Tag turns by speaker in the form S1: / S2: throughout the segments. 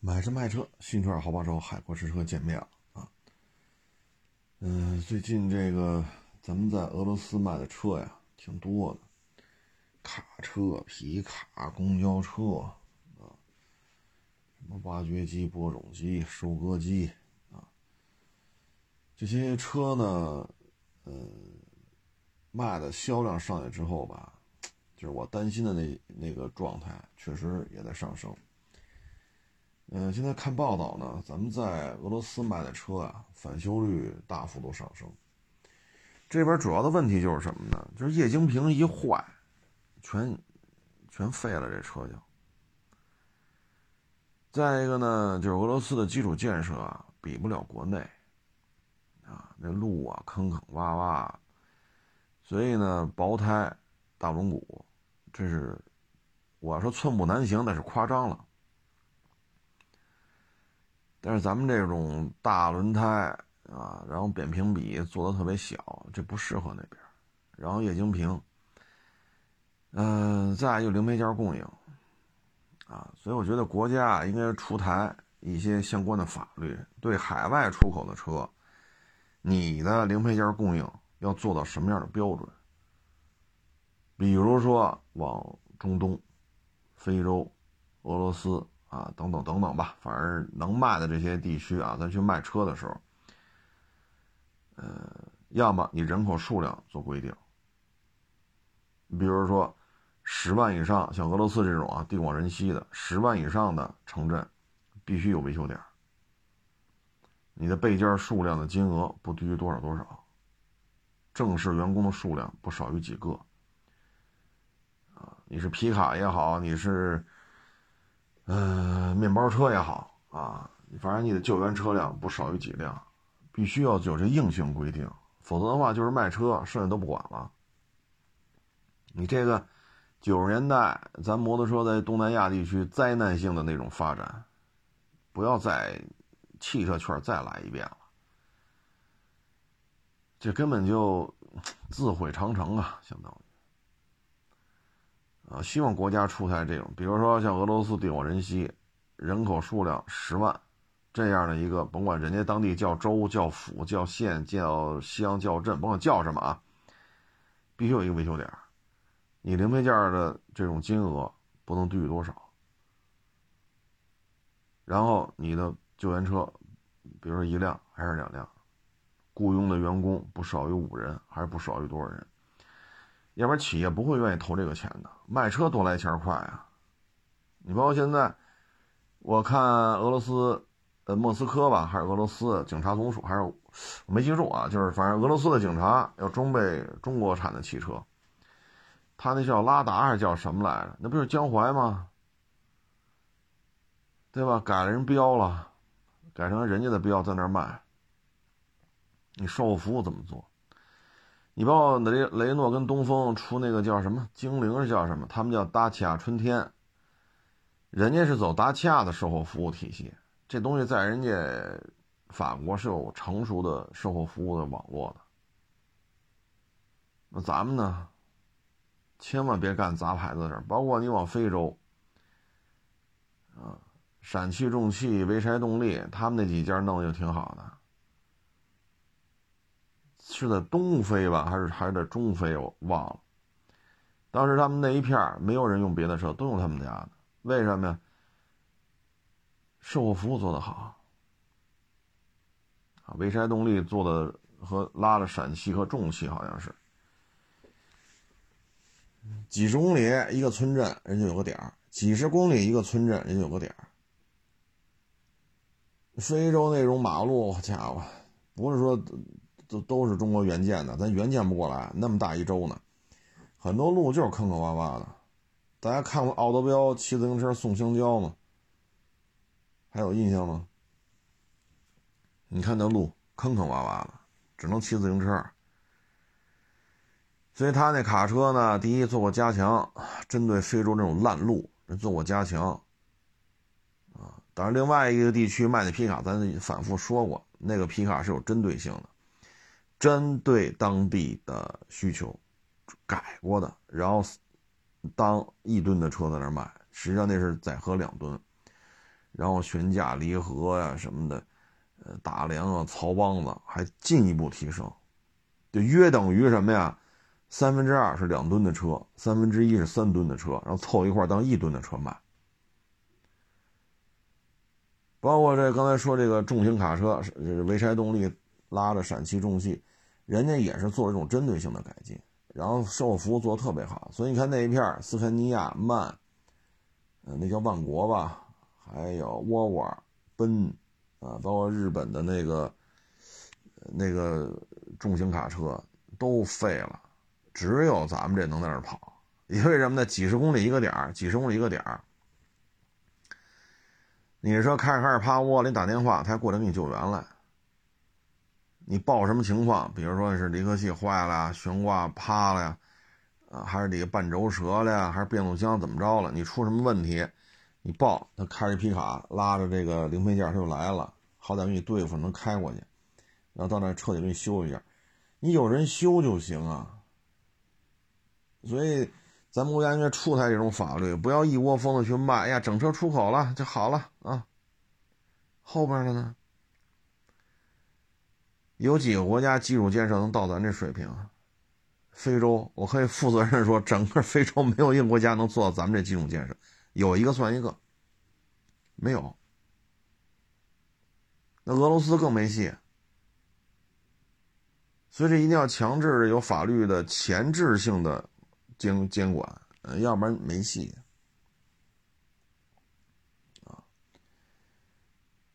S1: 买车卖车，新车好帮手，海阔试车见面了啊。嗯，最近这个咱们在俄罗斯卖的车呀，挺多的，卡车、皮卡、公交车啊，什么挖掘机、播种机、收割机啊，这些车呢，呃，卖的销量上来之后吧，就是我担心的那那个状态，确实也在上升。嗯，现在看报道呢，咱们在俄罗斯卖的车啊，返修率大幅度上升。这边主要的问题就是什么呢？就是液晶屏一坏，全全废了，这车就。再一个呢，就是俄罗斯的基础建设啊，比不了国内，啊，那路啊坑坑洼洼，所以呢，薄胎、大轮毂，这是我要说寸步难行，那是夸张了。但是咱们这种大轮胎啊，然后扁平比做的特别小，这不适合那边。然后液晶屏，嗯，再就零配件供应啊，所以我觉得国家应该出台一些相关的法律，对海外出口的车，你的零配件供应要做到什么样的标准？比如说往中东、非洲、俄罗斯。啊，等等等等吧，反正能卖的这些地区啊，咱去卖车的时候，呃，要么你人口数量做规定，比如说十万以上，像俄罗斯这种啊地广人稀的十万以上的城镇，必须有维修点。你的备件数量的金额不低于多少多少，正式员工的数量不少于几个。啊，你是皮卡也好，你是。嗯，面包车也好啊，反正你的救援车辆不少于几辆，必须要有这硬性规定，否则的话就是卖车，剩下都不管了。你这个九十年代咱摩托车在东南亚地区灾难性的那种发展，不要在汽车圈再来一遍了，这根本就自毁长城啊，相当于。啊，希望国家出台这种，比如说像俄罗斯地广人稀，人口数量十万，这样的一个，甭管人家当地叫州、叫府、叫县、叫乡、叫镇，甭管叫什么啊，必须有一个维修点。你零配件的这种金额不能低于多少？然后你的救援车，比如说一辆还是两辆，雇佣的员工不少于五人，还是不少于多少人？要不然企业不会愿意投这个钱的，卖车多来钱快啊！你包括现在，我看俄罗斯，呃，莫斯科吧，还是俄罗斯警察总署，还是我没记住啊，就是反正俄罗斯的警察要装备中国产的汽车，他那叫拉达还是叫什么来着？那不是江淮吗？对吧？改了人标了，改成人家的标在那儿卖，你售后服务怎么做？你包括雷雷诺跟东风出那个叫什么精灵是叫什么？他们叫达契亚春天。人家是走达契亚的售后服务体系，这东西在人家法国是有成熟的售后服务的网络的。那咱们呢，千万别干杂牌子的事儿。包括你往非洲，啊，陕汽重汽、潍柴动力，他们那几家弄的就挺好的。是在东非吧，还是还是在中非？我忘了。当时他们那一片没有人用别的车，都用他们家的。为什么呀？售后服务做得好。啊，潍柴动力做的和拉了陕汽和重汽好像是。几十公里一个村镇，人家有个点儿；几十公里一个村镇，人家有个点儿。非洲那种马路，家伙，不是说。都都是中国援建的，咱援建不过来，那么大一周呢，很多路就是坑坑洼洼的。大家看过奥德彪骑自行车送香蕉吗？还有印象吗？你看那路坑坑洼洼的，只能骑自行车。所以他那卡车呢，第一做过加强，针对非洲这种烂路，做过加强。啊，当然另外一个地区卖的皮卡，咱反复说过，那个皮卡是有针对性的。针对当地的需求改过的，然后当一吨的车在那卖，实际上那是载荷两吨。然后悬架离合呀什么的，呃，打梁啊、槽帮子还进一步提升，就约等于什么呀？三分之二是两吨的车，三分之一是三吨的车，然后凑一块当一吨的车卖。包括这刚才说这个重型卡车，这是潍柴动力拉着陕汽重汽，人家也是做了这种针对性的改进，然后售后服务做的特别好。所以你看那一片斯堪尼亚、曼，呃，那叫万国吧，还有沃尔沃、奔，啊，包括日本的那个那个重型卡车都废了。只有咱们这能在那儿跑，因为什么呢？几十公里一个点，几十公里一个点儿。你说开着开着趴窝里打电话，他过来给你救援来。你报什么情况？比如说是离合器坏了、悬挂趴了呀，啊，还是这个半轴折了呀，还是变速箱怎么着了？你出什么问题？你报，他开着皮卡拉着这个零配件他就来了，好歹给你对付，能开过去，然后到那彻底给你修一下。你有人修就行啊。所以，咱们国家应该出台这种法律，不要一窝蜂的去卖。哎呀，整车出口了就好了啊。后边的呢？有几个国家基础建设能到咱这水平？非洲，我可以负责任说，整个非洲没有一个国家能做到咱们这基础建设。有一个算一个，没有。那俄罗斯更没戏。所以这一定要强制有法律的前置性的。监监管，要不然没戏啊！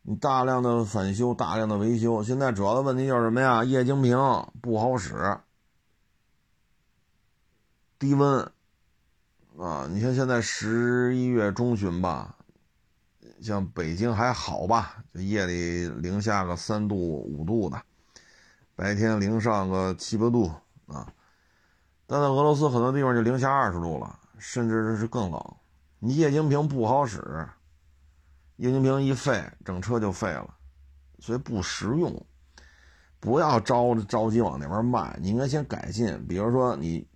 S1: 你大量的返修，大量的维修，现在主要的问题就是什么呀？液晶屏不好使，低温啊！你像现在十一月中旬吧，像北京还好吧？就夜里零下个三度五度的，白天零上个七八度啊。但在俄罗斯很多地方就零下二十度了，甚至是更冷。你液晶屏不好使，液晶屏一废，整车就废了，所以不实用。不要着着急往那边卖，你应该先改进。比如说你，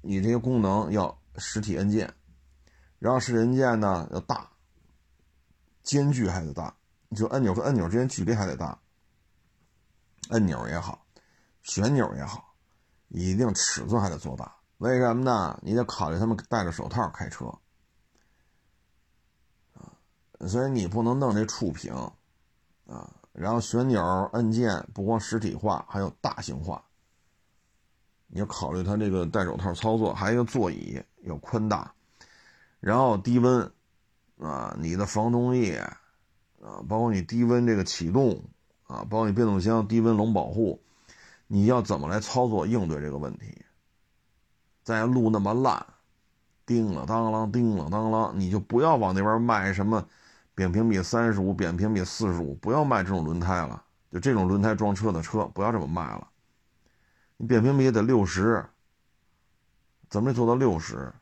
S1: 你这些功能要实体按键，然后实体按键呢要大，间距还得大，就按钮和按钮之间距离还得大。按钮也好，旋钮也好。一定尺寸还得做大，为什么呢？你得考虑他们戴着手套开车，所以你不能弄这触屏，啊，然后旋钮按键不光实体化，还有大型化。你要考虑它这个戴手套操作，还有一个座椅要宽大，然后低温，啊，你的防冻液，啊，包括你低温这个启动，啊，包括你变速箱低温冷保护。你要怎么来操作应对这个问题？在路那么烂，叮了当啷，叮了当啷，你就不要往那边卖什么扁平比三十五、扁平比四十五，不要卖这种轮胎了。就这种轮胎装车的车，不要这么卖了。你扁平比也得六十，怎么也做到六十？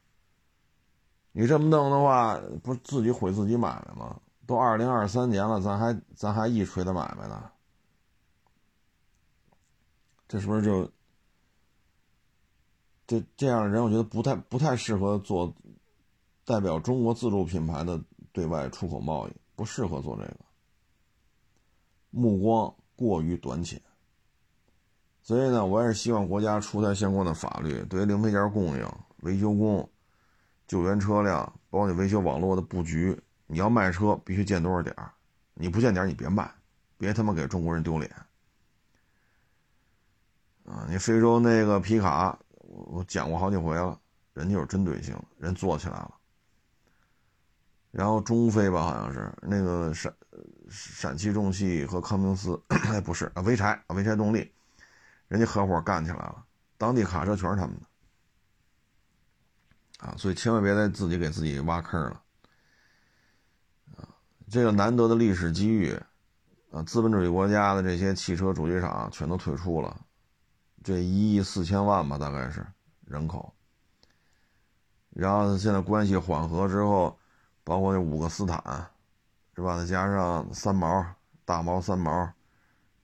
S1: 你这么弄的话，不自己毁自己买卖吗？都二零二三年了，咱还咱还一锤子买卖呢。这是不是就这这样的人？我觉得不太不太适合做代表中国自主品牌的对外出口贸易，不适合做这个，目光过于短浅。所以呢，我也是希望国家出台相关的法律，对于零配件供应、维修工、救援车辆，包括你维修网络的布局，你要卖车必须建多少点你不建点你别卖，别他妈给中国人丢脸。啊，你非洲那个皮卡，我我讲过好几回了，人家有针对性，人做起来了。然后中非吧，好像是那个陕陕汽重汽和康明斯，不是啊，潍柴潍柴动力，人家合伙干起来了，当地卡车全是他们的。啊，所以千万别再自己给自己挖坑了。啊，这个难得的历史机遇，啊，资本主义国家的这些汽车主机厂全都退出了。这一亿四千万吧，大概是人口。然后现在关系缓和之后，包括那五个斯坦，是吧？再加上三毛、大毛、三毛，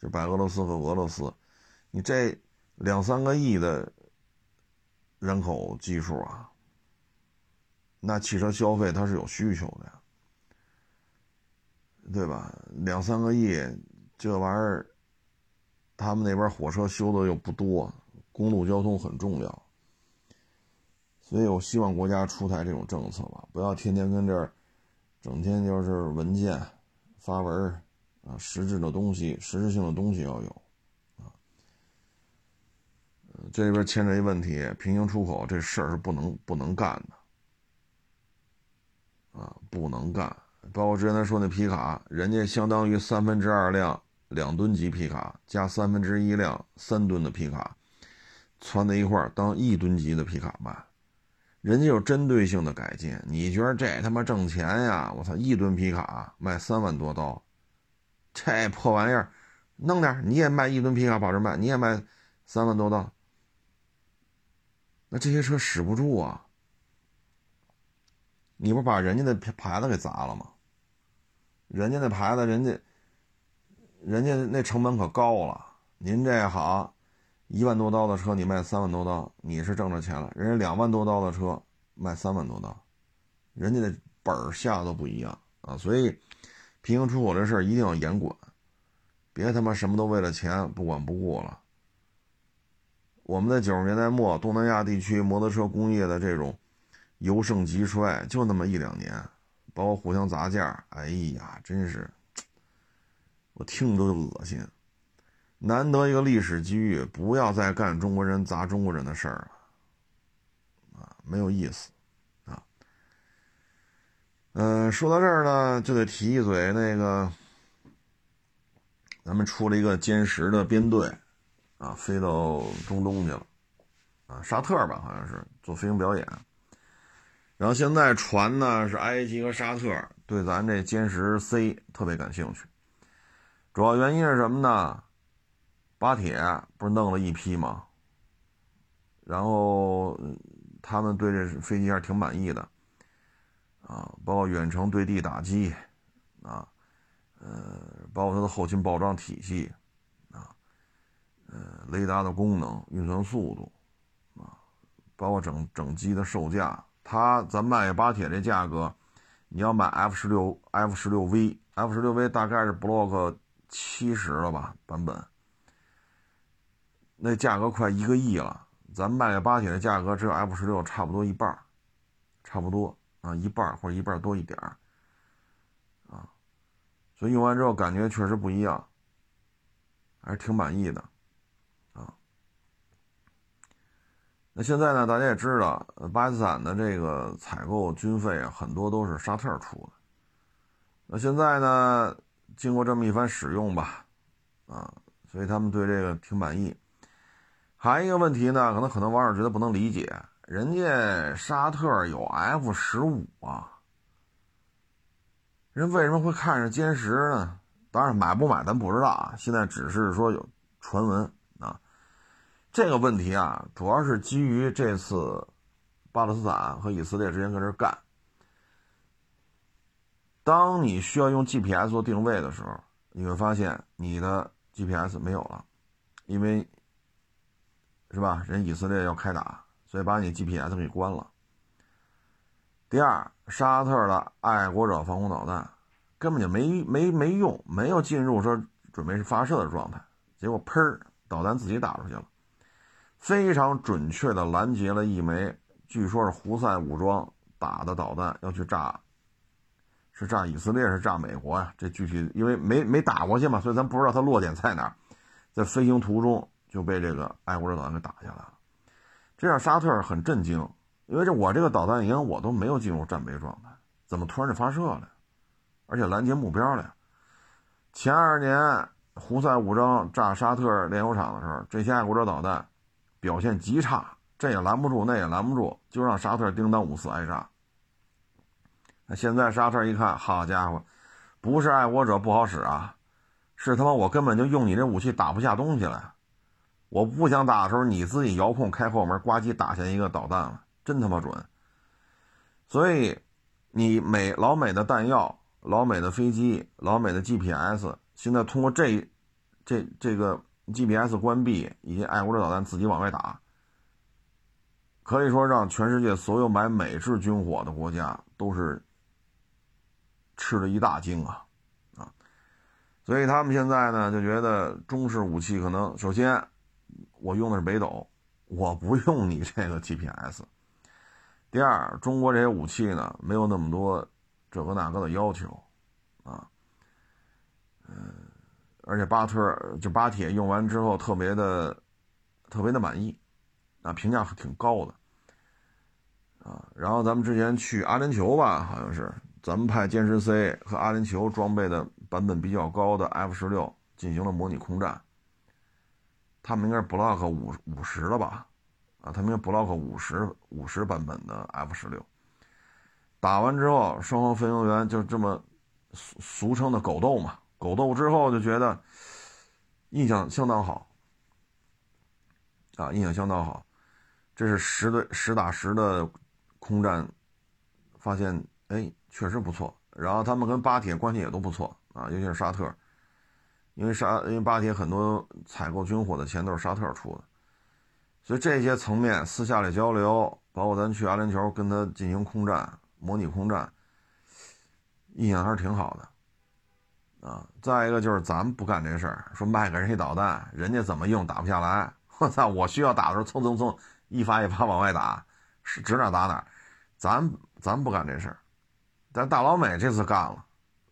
S1: 就白俄罗斯和俄罗斯，你这两三个亿的人口基数啊，那汽车消费它是有需求的。对吧？两三个亿，这玩意儿，他们那边火车修的又不多，公路交通很重要，所以我希望国家出台这种政策吧，不要天天跟这儿，整天就是文件、发文啊，实质的东西、实质性的东西要有啊。这里边牵扯一问题，平行出口这事儿是不能不能干的啊，不能干。包括之前他说那皮卡，人家相当于三分之二辆两吨级皮卡加三分之一辆三吨的皮卡，攒在一块儿当一吨级的皮卡卖，人家有针对性的改进。你觉得这他妈挣钱呀？我操，一吨皮卡卖三万多刀，这破玩意儿，弄点你也卖一吨皮卡保值卖，你也卖三万多刀，那这些车使不住啊！你不把人家的牌子给砸了吗？人家那牌子，人家，人家那成本可高了。您这好，一万多刀的车你卖三万多刀，你是挣着钱了。人家两万多刀的车卖三万多刀，人家的本儿下都不一样啊。所以，平行出口这事儿一定要严管，别他妈什么都为了钱不管不顾了。我们在九十年代末，东南亚地区摩托车工业的这种由盛及衰，就那么一两年。包括互相砸价，哎呀，真是，我听着都恶心。难得一个历史机遇，不要再干中国人砸中国人的事儿了，啊，没有意思，啊。嗯，说到这儿呢，就得提一嘴那个，咱们出了一个歼十的编队，啊，飞到中东去了，啊，沙特吧，好像是做飞行表演。然后现在传呢是埃及和沙特对咱这歼十 C 特别感兴趣，主要原因是什么呢？巴铁不是弄了一批吗？然后他们对这飞机还是挺满意的，啊，包括远程对地打击，啊，呃，包括它的后勤保障体系，啊，呃，雷达的功能、运算速度，啊，包括整整机的售价。它咱卖给巴铁这价格，你要买 F 十六 F 十六 V，F 十六 V 大概是 Block 七十了吧版本，那价格快一个亿了。咱卖给巴铁的价格只有 F 十六差不多一半差不多啊一半或者一半多一点啊，所以用完之后感觉确实不一样，还是挺满意的。啊那现在呢？大家也知道，巴基斯坦的这个采购军费啊，很多都是沙特出的。那现在呢，经过这么一番使用吧，啊，所以他们对这个挺满意。还有一个问题呢，可能很多网友觉得不能理解，人家沙特有 F 十五啊，人为什么会看上歼十呢？当然买不买咱不知道啊，现在只是说有传闻啊。这个问题啊，主要是基于这次巴勒斯坦和以色列之间搁这干。当你需要用 GPS 做定位的时候，你会发现你的 GPS 没有了，因为是吧？人以色列要开打，所以把你 GPS 给关了。第二，沙特的爱国者防空导弹根本就没没没用，没有进入说准备是发射的状态，结果砰，导弹自己打出去了。非常准确的拦截了一枚，据说是胡塞武装打的导弹，要去炸，是炸以色列，是炸美国呀？这具体因为没没打过去嘛，所以咱不知道它落点在哪儿。在飞行途中就被这个爱国者导弹给打下来了，这让沙特很震惊，因为这我这个导弹营我都没有进入战备状态，怎么突然就发射了？而且拦截目标了。前二年胡塞武装炸沙特炼油厂的时候，这些爱国者导弹。表现极差，这也拦不住，那也拦不住，就让沙特叮当五四挨炸。那现在沙特一看，好家伙，不是爱国者不好使啊，是他妈我根本就用你这武器打不下东西来。我不想打的时候，你自己遥控开后门，呱唧打下一个导弹了，真他妈准。所以，你美老美的弹药、老美的飞机、老美的 GPS，现在通过这这这个。GPS 关闭，以及爱国者导弹自己往外打，可以说让全世界所有买美制军火的国家都是吃了一大惊啊！啊，所以他们现在呢就觉得中式武器可能首先我用的是北斗，我不用你这个 GPS。第二，中国这些武器呢没有那么多这个那个的要求啊，嗯，而且巴特就巴铁用完之后特别的特别的满意啊，评价挺高的啊。然后咱们之前去阿联酋吧，好像是咱们派歼十 C 和阿联酋装备的。版本比较高的 F 十六进行了模拟空战，他们应该是 Block 五五十了吧？啊，他们应该 Block 五十五十版本的 F 十六，打完之后，双方飞行员就这么俗俗称的狗斗嘛，狗斗之后就觉得印象相当好，啊，印象相当好，这是实对实打实的空战，发现哎确实不错，然后他们跟巴铁关系也都不错。啊，尤其是沙特，因为沙因为巴铁很多采购军火的钱都是沙特出的，所以这些层面私下里交流，包括咱去阿联酋跟他进行空战、模拟空战，印象还是挺好的。啊，再一个就是咱们不干这事儿，说卖给人家导弹，人家怎么用打不下来，我操！我需要打的时候，蹭蹭蹭一发一发往外打，是指哪打哪，咱咱不干这事儿，但大老美这次干了。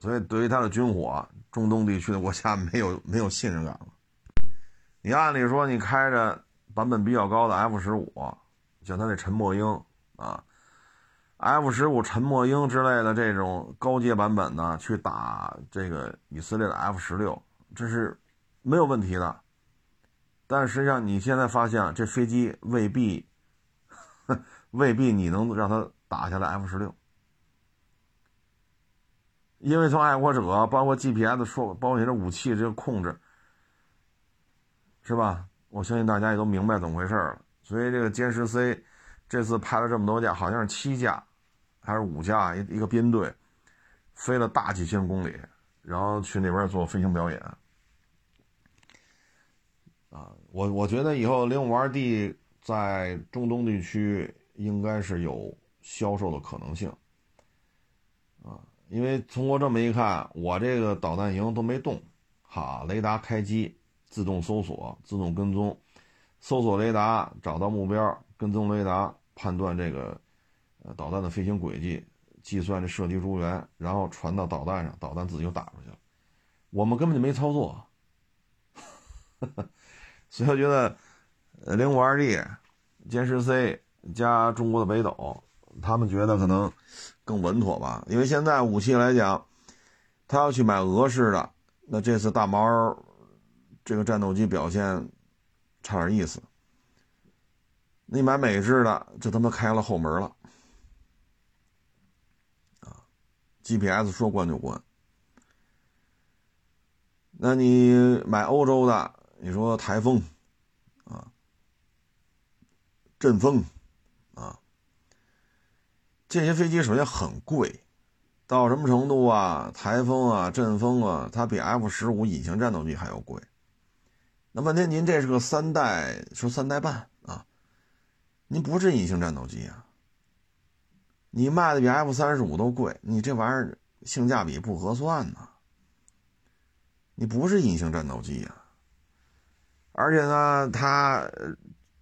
S1: 所以，对于他的军火，中东地区的国家没有没有信任感了。你按理说，你开着版本比较高的 F 十五，像他那陈默英啊，F 十五沉默鹰之类的这种高阶版本呢，去打这个以色列的 F 十六，这是没有问题的。但实际上，你现在发现这飞机未必 未必你能让它打下来 F 十六。因为从爱国者，包括 GPS 说，包括你这武器这个控制，是吧？我相信大家也都明白怎么回事了。所以这个歼十 C 这次派了这么多架，好像是七架还是五架，一一个编队飞了大几千公里，然后去那边做飞行表演。啊，我我觉得以后零五二 D 在中东地区应该是有销售的可能性。啊。因为通过这么一看，我这个导弹营都没动，哈，雷达开机，自动搜索，自动跟踪，搜索雷达找到目标，跟踪雷达判断这个呃导弹的飞行轨迹，计算这射击诸元，然后传到导弹上，导弹自己就打出去了，我们根本就没操作，所以我觉得零五二 D、歼十 C 加中国的北斗，他们觉得可能。更稳妥吧，因为现在武器来讲，他要去买俄式的，那这次大毛这个战斗机表现差点意思。你买美制的，这他妈开了后门了！GPS 说关就关。那你买欧洲的，你说台风啊，阵风。这些飞机首先很贵，到什么程度啊？台风啊，阵风啊，它比 F 十五隐形战斗机还要贵。那问题您这是个三代，说三代半啊？您不是隐形战斗机啊？你卖的比 F 三十五都贵，你这玩意儿性价比不合算呢。你不是隐形战斗机呀，而且呢，它。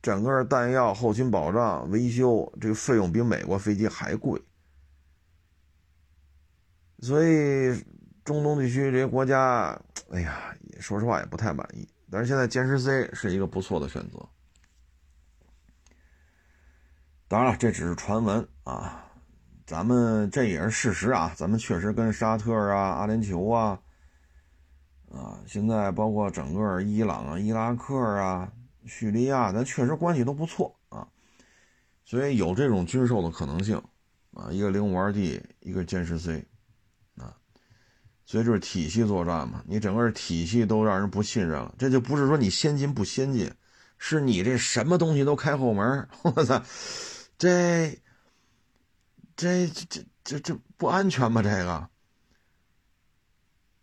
S1: 整个弹药、后勤保障、维修，这个费用比美国飞机还贵，所以中东地区这些国家，哎呀，说实话也不太满意。但是现在歼十 C 是一个不错的选择。当然了，这只是传闻啊，咱们这也是事实啊，咱们确实跟沙特啊、阿联酋啊，啊，现在包括整个伊朗啊、伊拉克啊。叙利亚，咱确实关系都不错啊，所以有这种军售的可能性啊。一个零五二 D，一个歼十 C，啊，所以就是体系作战嘛。你整个体系都让人不信任了，这就不是说你先进不先进，是你这什么东西都开后门。我操，这这这这这不安全吗？这个，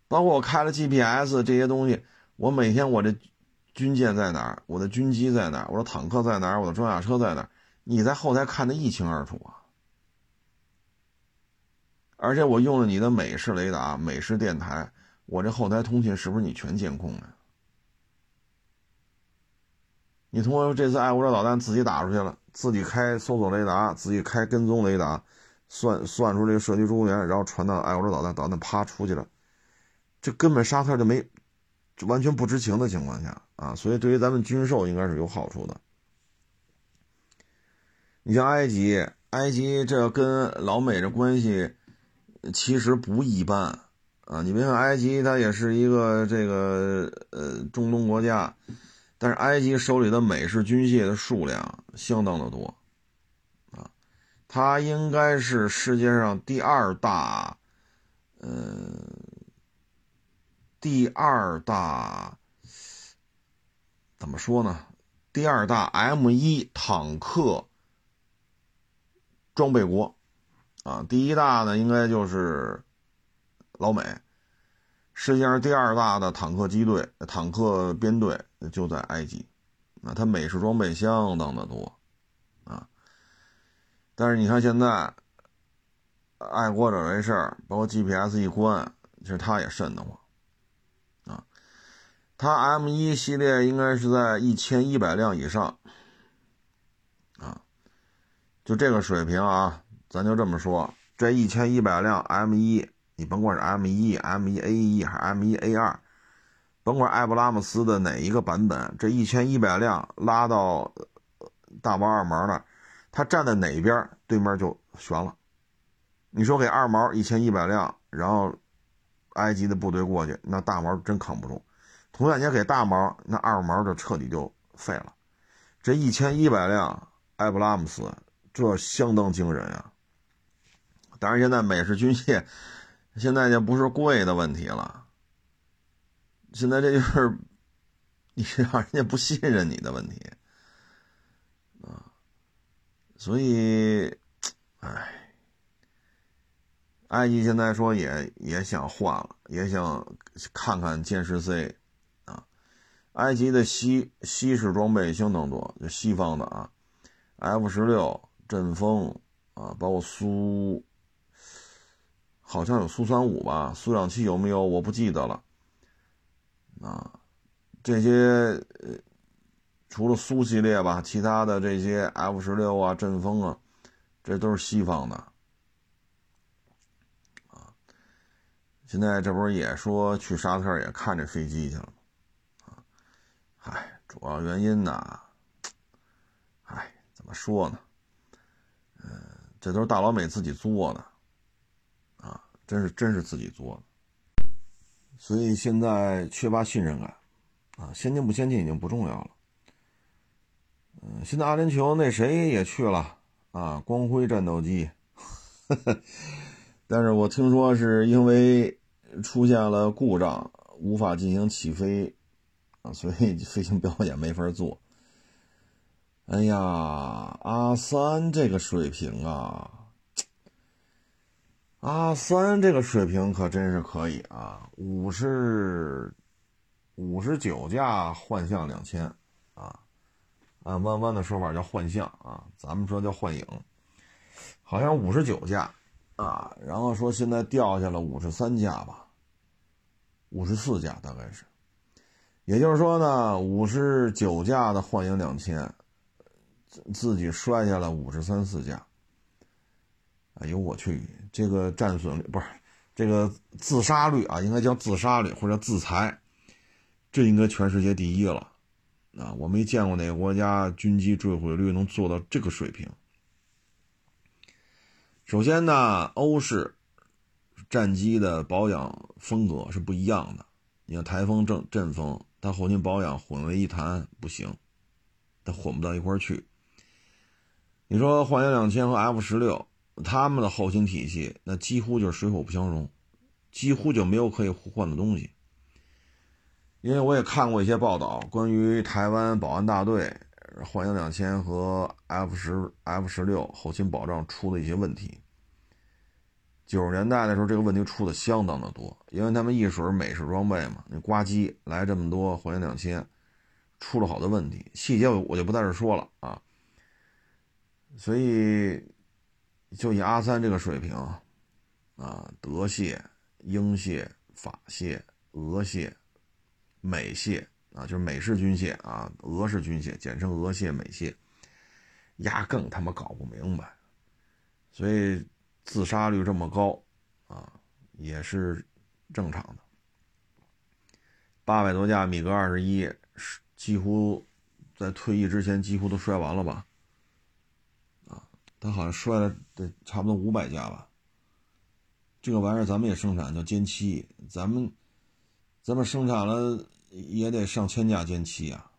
S1: 包括我开了 GPS 这些东西，我每天我这。军舰在哪儿？我的军机在哪儿？我的坦克在哪儿？我的装甲车在哪儿？你在后台看得一清二楚啊！而且我用了你的美式雷达、美式电台，我这后台通信是不是你全监控的？你通过这次爱国者导弹自己打出去了，自己开搜索雷达，自己开跟踪雷达，算算出这个射击中原，然后传到爱国者导弹，导弹啪出去了，这根本沙特就没，完全不知情的情况下啊，所以对于咱们军售应该是有好处的。你像埃及，埃及这跟老美这关系其实不一般啊，你别看埃及，它也是一个这个呃中东国家。但是埃及手里的美式军械的数量相当的多，啊，它应该是世界上第二大，呃，第二大，怎么说呢？第二大 M 一坦克装备国，啊，第一大呢应该就是老美。世界上第二大的坦克机队、坦克编队就在埃及，啊，它美式装备相当的多，啊，但是你看现在，爱国者这事儿，包括 GPS 一关，其实他也瘆得慌，他 M 一系列应该是在一千一百辆以上，啊，就这个水平啊，咱就这么说，这一千一百辆 M 一。你甭管是 M 一、M 一 A 一还是 M 一 A 二，甭管艾布拉姆斯的哪一个版本，这一千一百辆拉到大毛二毛那儿，他站在哪边，对面就悬了。你说给二毛一千一百辆，然后埃及的部队过去，那大毛真扛不住。同样，你给大毛，那二毛就彻底就废了。这一千一百辆艾布拉姆斯，这相当惊人啊！当然，现在美式军械。现在就不是贵的问题了，现在这就是 你让人家不信任你的问题啊，所以，哎，埃及现在说也也想换了，也想看看歼十 C，埃及的西西式装备相当多，就西方的啊，F 十六、阵风啊，包括苏。好像有苏三五吧，苏两七有没有？我不记得了。啊，这些呃，除了苏系列吧，其他的这些 F 十六啊、阵风啊，这都是西方的。啊，现在这不是也说去沙特也看这飞机去了？啊，嗨，主要原因呢，唉，怎么说呢？嗯，这都是大老美自己做的。啊真是真是自己做的，所以现在缺乏信任感，啊，先进不先进已经不重要了。嗯，现在阿联酋那谁也去了啊，光辉战斗机，但是我听说是因为出现了故障，无法进行起飞，所以飞行表演没法做。哎呀，阿三这个水平啊！阿三这个水平可真是可以啊，五十五十九架幻象两千啊，按弯弯的说法叫幻象啊，咱们说叫幻影，好像五十九架啊，然后说现在掉下了五十三架吧，五十四架大概是，也就是说呢，五十九架的幻影两千，自己摔下了五十三四架。哎呦我去，这个战损率不是这个自杀率啊，应该叫自杀率或者自裁，这应该全世界第一了啊！我没见过哪个国家军机坠毁率能做到这个水平。首先呢，欧式战机的保养风格是不一样的。你看台风、阵阵风，它后勤保养混为一谈不行，它混不到一块去。你说幻影两千和 F 十六。他们的后勤体系那几乎就是水火不相容，几乎就没有可以互换的东西。因为我也看过一些报道，关于台湾保安大队幻影两千和 F 十 F 十六后勤保障出的一些问题。九十年代的时候，这个问题出的相当的多，因为他们一水美式装备嘛，那挂机来这么多幻影两千，出了好多问题，细节我就不在这说了啊。所以。就以阿三这个水平，啊，德械、英械、法械、俄械、美械啊，就是美式军械啊，俄式军械，简称俄械、美械，压更他妈搞不明白，所以自杀率这么高啊，也是正常的。八百多架米格二十一，几乎在退役之前几乎都摔完了吧？啊，他好像摔了得差不多五百架吧。这个玩意儿咱们也生产，叫歼七，咱们咱们生产了也得上千架歼七啊。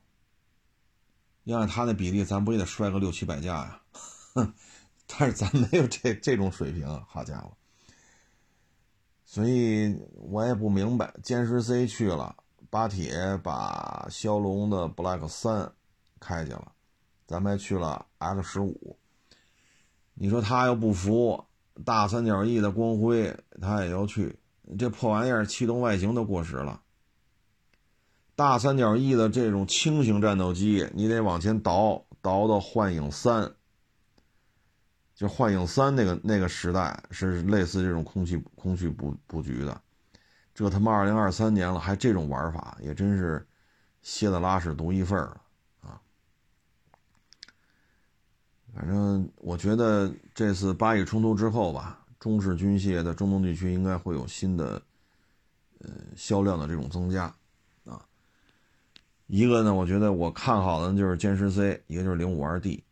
S1: 要按他那比例，咱不也得摔个六七百架呀？哼，但是咱没有这这种水平，好家伙！所以我也不明白，歼十 C 去了，巴铁把骁龙的 Black 三开去了，咱们还去了 X 十五。你说他要不服？大三角翼的光辉，他也要去。这破玩意儿气动外形都过时了。大三角翼的这种轻型战斗机，你得往前倒，倒到幻影三。就幻影三那个那个时代是类似这种空气空气布布局的。这他妈二零二三年了，还这种玩法，也真是蝎子拉屎独一份儿。反正我觉得这次巴以冲突之后吧，中式军械在中东地区应该会有新的，呃，销量的这种增加，啊，一个呢，我觉得我看好的就是歼十 C，一个就是零五二 D，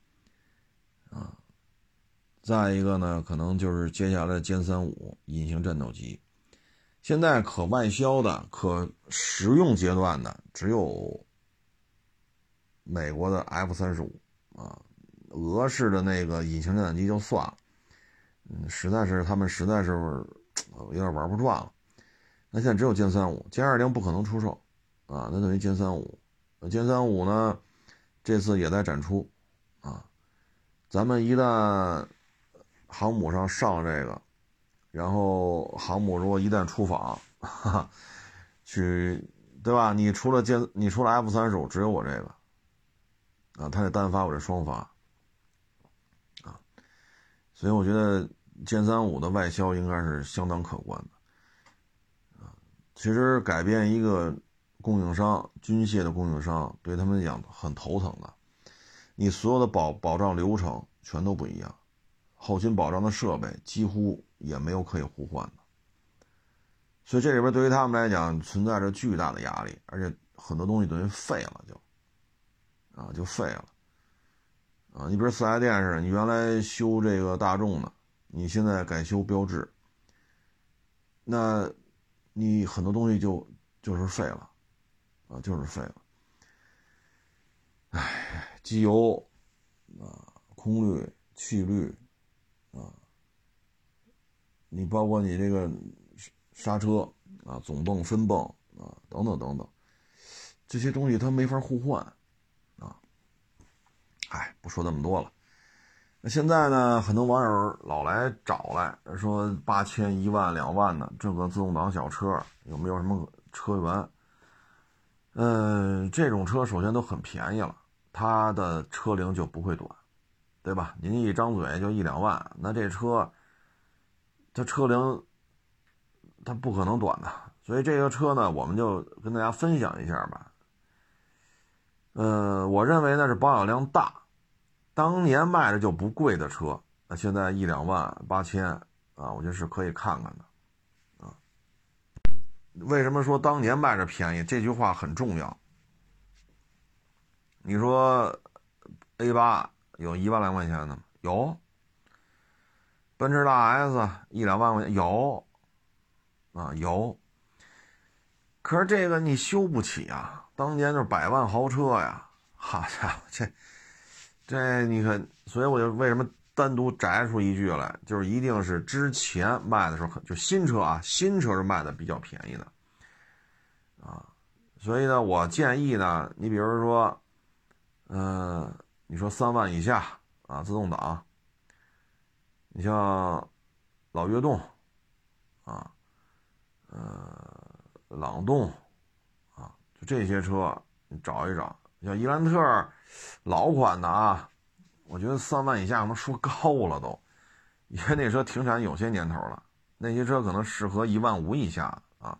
S1: 再一个呢，可能就是接下来歼三五隐形战斗机，现在可外销的、可实用阶段的只有美国的 F 三十五，啊。俄式的那个隐形战斗机就算了，嗯，实在是他们实在是有点玩不转了。那现在只有歼三五，歼二零不可能出售啊，那等于歼三五。歼三五呢，这次也在展出啊。咱们一旦航母上上这个，然后航母如果一旦出访，哈哈，去对吧？你除了歼，你除了 F 三十五，只有我这个啊，他得单发，我这双发。啊所以我觉得歼三五的外销应该是相当可观的，啊，其实改变一个供应商军械的供应商，对他们讲很头疼的，你所有的保保障流程全都不一样，后勤保障的设备几乎也没有可以互换的，所以这里边对于他们来讲存在着巨大的压力，而且很多东西等于废了就，啊，就废了。啊，你比如四 S 店似的，你原来修这个大众的，你现在改修标致，那，你很多东西就就是废了，啊，就是废了。唉，机油啊，空滤、气滤啊，你包括你这个刹车啊，总泵、分泵啊，等等等等，这些东西它没法互换。啊哎，不说那么多了。那现在呢，很多网友老来找来说八千、一万、两万的这个自动挡小车有没有什么车源？嗯，这种车首先都很便宜了，它的车龄就不会短，对吧？您一张嘴就一两万，那这车它车龄它不可能短的。所以这个车呢，我们就跟大家分享一下吧。呃，我认为那是保有量大，当年卖的就不贵的车，那现在一两万八千啊，我觉得是可以看看的，啊，为什么说当年卖着便宜？这句话很重要。你说 A 八有一万来块钱的吗？有。奔驰大 S 一两万块钱有，啊有。可是这个你修不起啊。当年就是百万豪车呀，好家伙，这这你看，所以我就为什么单独摘出一句来，就是一定是之前卖的时候，就新车啊，新车是卖的比较便宜的，啊，所以呢，我建议呢，你比如说，嗯，你说三万以下啊，自动挡，你像老悦动，啊，呃，朗动啊。就这些车，你找一找，像伊兰特，老款的啊，我觉得三万以下可能说高了都，因为那车停产有些年头了，那些车可能适合一万五以下啊。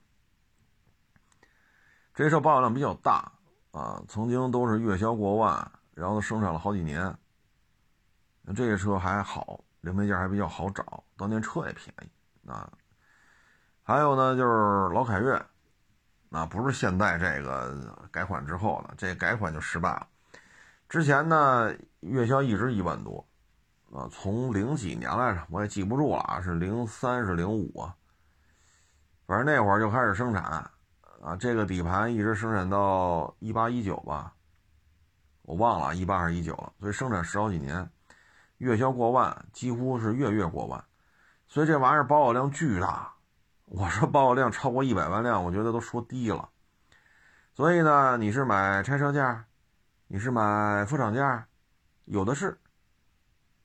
S1: 这些车保有量比较大啊，曾经都是月销过万，然后生产了好几年。这些车还好，零配件还比较好找，当年车也便宜啊。还有呢，就是老凯越，啊，不是现在这个改款之后的，这改款就失败了。之前呢，月销一直一万多，啊，从零几年来着，我也记不住了啊，是零三是零五啊，反正那会儿就开始生产，啊，这个底盘一直生产到一八一九吧，我忘了一八还是一九了，所以生产十好几年。月销过万，几乎是月月过万，所以这玩意儿保有量巨大。我说保有量超过一百万辆，我觉得都说低了。所以呢，你是买拆车价，你是买副厂价，有的是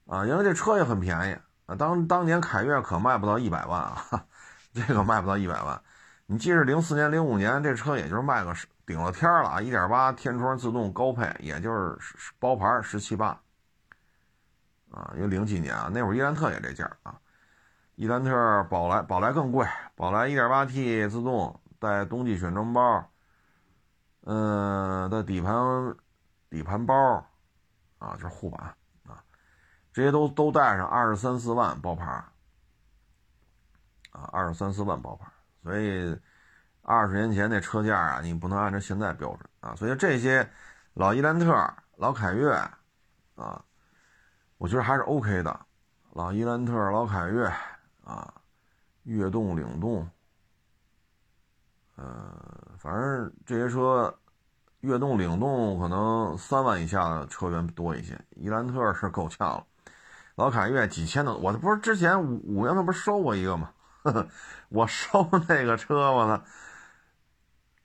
S1: 啊，因为这车也很便宜啊。当当年凯越可卖不到一百万啊，这个卖不到一百万。你即使零四年、零五年这车，也就是卖个十顶了天了啊，一点八天窗自动高配，也就是包牌十七八。啊，因为零几年啊，那会儿伊兰特也这价啊，伊兰特宝来宝来更贵，宝来 1.8T 自动带冬季选装包，嗯，的底盘底盘包啊，就是护板啊，这些都都带上二十三四万包牌啊，二十三四万包牌，所以二十年前那车价啊，你不能按照现在标准啊，所以这些老伊兰特、老凯越啊。我觉得还是 OK 的，老伊兰特、老凯越啊，悦动、领动，呃，反正这些车，悦动、领动可能三万以下的车源多一些。伊兰特是够呛了，老凯越几千的，我不是之前五五月份不是收过一个吗？我收那个车我呢，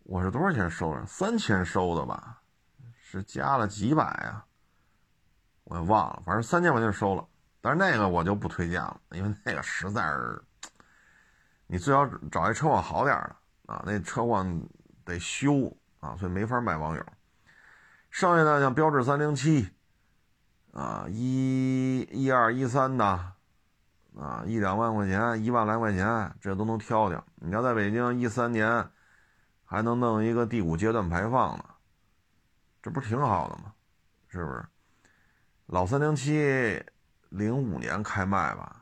S1: 我是多少钱收的？三千收的吧？是加了几百啊？我也忘了，反正三千块钱收了，但是那个我就不推荐了，因为那个实在是，你最好找一车况好点的啊，那车况得修啊，所以没法卖网友。剩下的像标致三零七，啊，一一二一三的，啊，一两万块钱，一万来块钱，这都能挑挑。你要在北京一三年，还能弄一个第五阶段排放呢，这不是挺好的吗？是不是？老三零七，零五年开卖吧，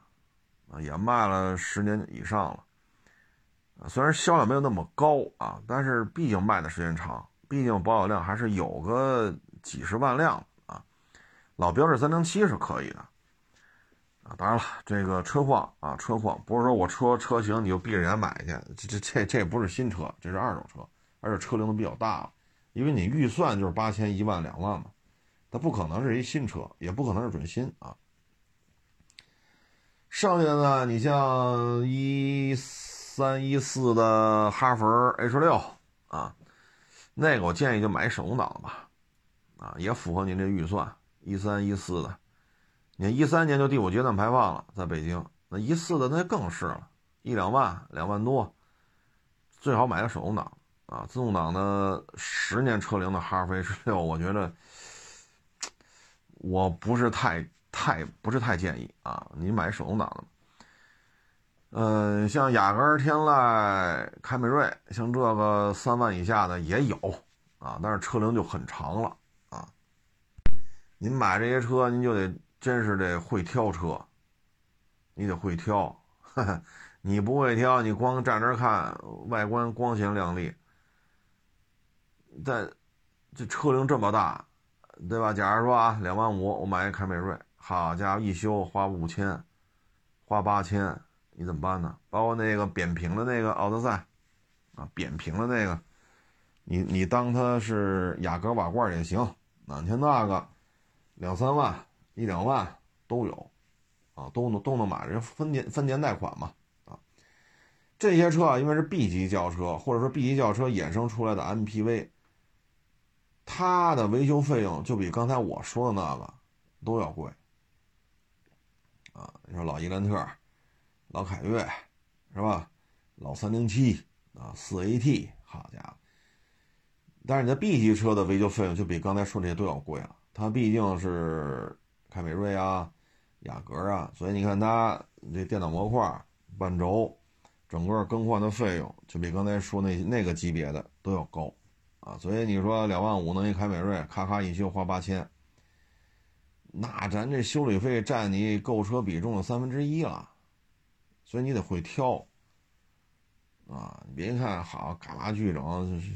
S1: 啊，也卖了十年以上了，啊，虽然销量没有那么高啊，但是毕竟卖的时间长，毕竟保有量还是有个几十万辆啊。老标致三零七是可以的，啊，当然了，这个车况啊，车况不是说我车车型你就闭着眼买去，这这这这不是新车，这是二手车，而且车龄都比较大了，因为你预算就是八千、一万、两万嘛。它不可能是一新车，也不可能是准新啊。剩下的呢，你像一三一四的哈弗 H 六啊，那个我建议就买手动挡的吧，啊，也符合您这预算。一三一四的，你看一三年就第五阶段排放了，在北京，那一四的那更是了，一两万两万多，最好买个手动挡啊，自动挡的十年车龄的哈弗 H 六，我觉得。我不是太太不是太建议啊，你买手动挡的。嗯，像雅阁、天籁、凯美瑞，像这个三万以下的也有啊，但是车龄就很长了啊。您买这些车，您就得真是得会挑车，你得会挑。你不会挑，你光站这看外观光鲜亮丽，但这车龄这么大。对吧？假如说啊，两万五，我买一凯美瑞，好家伙，一修花五千，花八千，你怎么办呢？包括那个扁平的那个奥德赛，啊，扁平的那个，你你当它是雅阁瓦罐也行，那像那个两三万、一两万都有，啊，都能都能买，人分年分年贷款嘛，啊，这些车啊，因为是 B 级轿车，或者说 B 级轿车衍生出来的 MPV。它的维修费用就比刚才我说的那个都要贵啊！你说老伊兰特、老凯越是吧？老三零七啊，四 AT，好家伙！但是你的 B 级车的维修费用就比刚才说这些都要贵了。它毕竟是凯美瑞啊、雅阁啊，所以你看它这电脑模块、半轴，整个更换的费用就比刚才说那那个级别的都要高啊，所以你说两万五弄一凯美瑞，咔咔一修花八千，那咱这修理费占你购车比重的三分之一了，所以你得会挑啊！你别看好嘎啦巨整，就是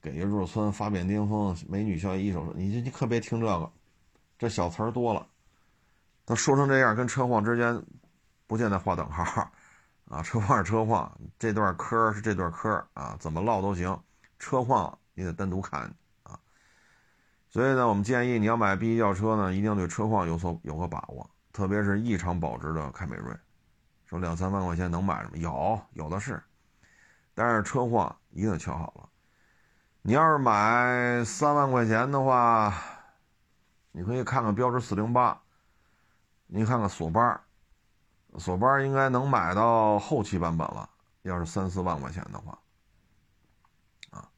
S1: 给一入村，发变巅峰，美女效益一手，你这你可别听这个，这小词儿多了。他说成这样，跟车况之间不见得划等号啊！车况是车况，这段科是这段科啊，怎么唠都行。车况你得单独看啊。所以呢，我们建议你要买 B 级轿车呢，一定对车况有所有个把握，特别是异常保值的凯美瑞。说两三万块钱能买什么？有，有的是，但是车况一定瞧好了。你要是买三万块钱的话，你可以看看标致四零八。你看看索八，索八应该能买到后期版本了。要是三四万块钱的话，啊，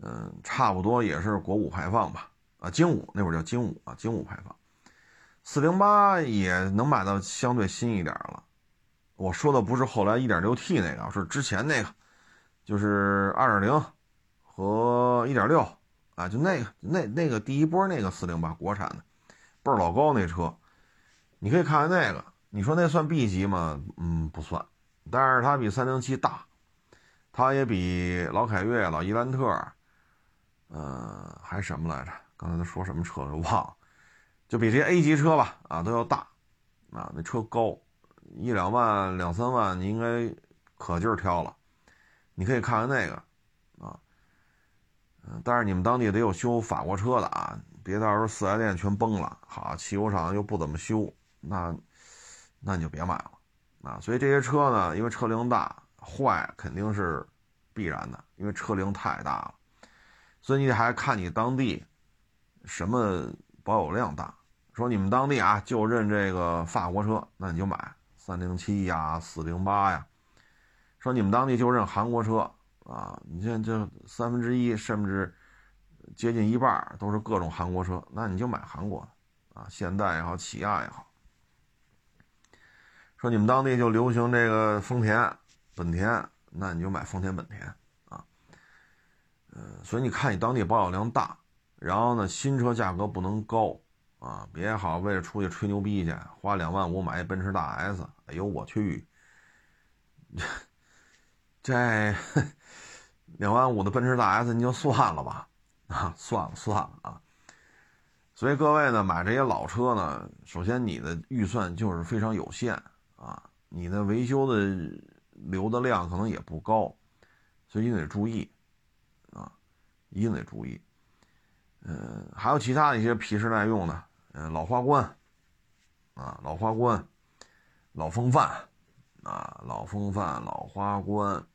S1: 嗯，差不多也是国五排放吧，啊，京五那会儿叫京五啊，京五排放。四零八也能买到相对新一点了。我说的不是后来一点六 T 那个，是之前那个，就是二点零和一点六啊，就那个那那个第一波那个四零八国产的，倍儿老高那车。你可以看看那个，你说那算 B 级吗？嗯，不算，但是它比三零七大，它也比老凯越、老伊兰特，呃，还什么来着？刚才他说什么车了？忘了，就比这些 A 级车吧，啊，都要大，啊，那车高，一两万、两三万，你应该可劲儿挑了。你可以看看那个，啊，嗯，但是你们当地得有修法国车的啊，别到时候四 S 店全崩了，好，汽油厂又不怎么修。那，那你就别买了，啊，所以这些车呢，因为车龄大，坏肯定是必然的，因为车龄太大了，所以你还看你当地什么保有量大。说你们当地啊，就认这个法国车，那你就买三零七呀、四零八呀。说你们当地就认韩国车啊，你像这三分之一甚至接近一半都是各种韩国车，那你就买韩国的啊，现代也好，起亚也好。说你们当地就流行这个丰田、本田，那你就买丰田、本田啊。嗯，所以你看你当地保有量大，然后呢，新车价格不能高啊，别好为了出去吹牛逼去，花两万五买一奔驰大 S，哎呦我去，这两万五的奔驰大 S 你就算了吧，啊，算了算了啊。所以各位呢，买这些老车呢，首先你的预算就是非常有限。啊，你的维修的留的量可能也不高，所以你得注意，啊，一定得注意。嗯，还有其他的一些皮实耐用的，嗯，老花冠，啊，老花冠，老风范，啊，老风范，老花冠，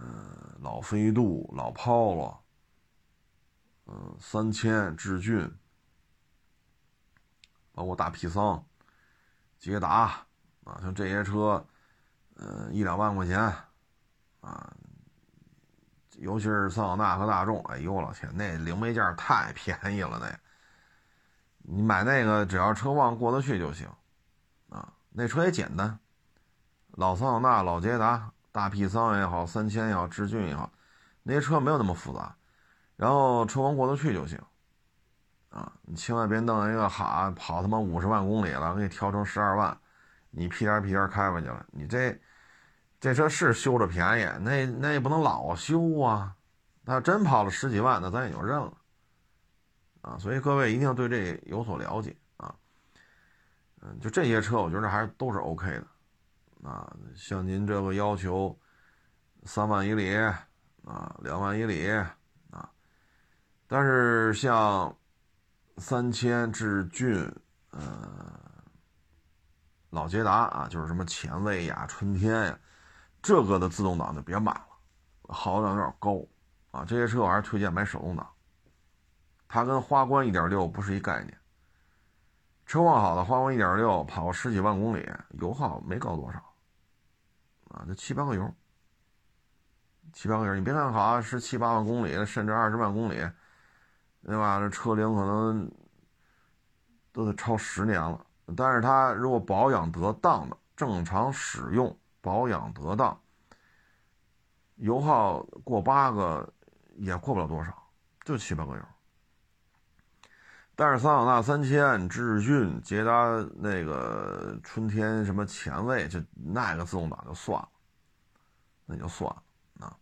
S1: 嗯，老飞度，老 Polo，嗯，三千，致俊，包括大皮桑。捷达啊，像这些车，呃，一两万块钱，啊，尤其是桑塔纳和大众，哎呦我老天，那零配件太便宜了，那，你买那个只要车况过得去就行，啊，那车也简单，老桑塔纳、老捷达、大 P 桑也好，三千也好，志俊也好，那些车没有那么复杂，然后车况过得去就行。啊，你千万别弄一个哈跑他妈五十万公里了，给你调成十二万，你屁颠屁颠开回去了。你这这车是修着便宜，那那也不能老修啊。那要真跑了十几万，那咱也就认了。啊，所以各位一定要对这有所了解啊。嗯，就这些车，我觉得还是都是 OK 的。啊，像您这个要求三万以里啊，两万以里啊，但是像。三千致俊，呃，老捷达啊，就是什么前卫呀、春天呀，这个的自动挡就别买了，耗油量有点高啊。这些车我还是推荐买手动挡，它跟花冠一点六不是一概念。车况好的花冠一点六跑十几万公里，油耗没高多少啊，就七八个油，七八个油。你别看好是七八万公里，甚至二十万公里。对吧？这车龄可能都得超十年了，但是它如果保养得当的，正常使用，保养得当，油耗过八个也过不了多少，就七八个油。但是桑塔纳三千、致俊、捷达那个春天什么前卫，就那个自动挡就算了，那就算了啊。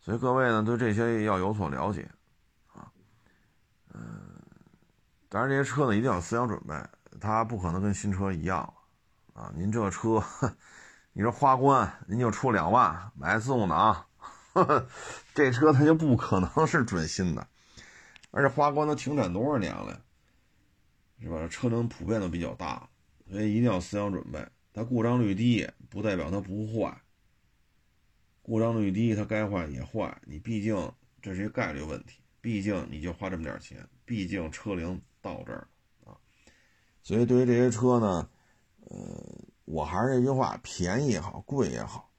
S1: 所以各位呢，对这些要有所了解啊。嗯，当然这些车呢一定要思想准备，它不可能跟新车一样啊。您这车，你说花冠，您就出两万买自动挡，这车它就不可能是准新的。而且花冠都停产多少年了，是吧？车龄普遍都比较大，所以一定要思想准备。它故障率低，不代表它不坏。故障率低，它该坏也坏。你毕竟这是一个概率问题，毕竟你就花这么点钱，毕竟车龄到这儿啊。所以对于这些车呢，呃，我还是那句话，便宜也好，贵也好，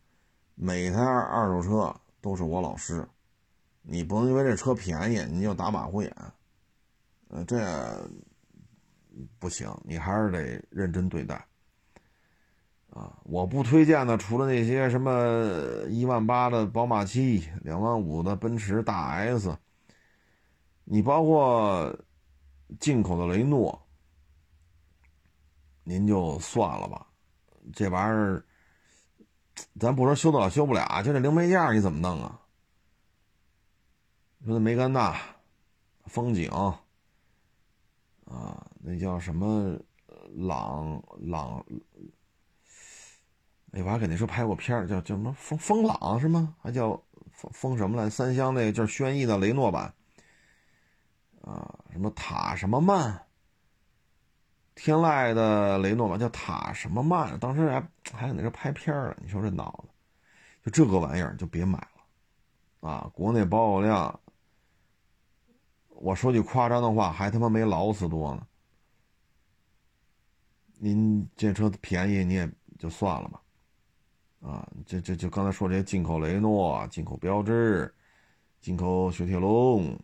S1: 每台二手车都是我老师。你不能因为这车便宜，你就打马虎眼，呃，这不行，你还是得认真对待，啊，我不推荐的，除了那些什么一万八的宝马七、两万五的奔驰大 S，你包括进口的雷诺，您就算了吧，这玩意儿，咱不说修得了修不了，就这零配件你怎么弄啊？说那梅甘娜，风景，啊，那叫什么朗朗，哎，我还给那时候拍过片叫叫什么风风朗是吗？还叫风风什么来？三厢那个就是轩逸的雷诺版，啊，什么塔什么曼，天籁的雷诺版叫塔什么曼，当时还还在那拍片儿你说这脑子，就这个玩意儿就别买了，啊，国内保有量。我说句夸张的话，还他妈没劳斯多呢。您这车便宜，你也就算了吧。啊，这这就刚才说这些进口雷诺、进口标致、进口雪铁龙，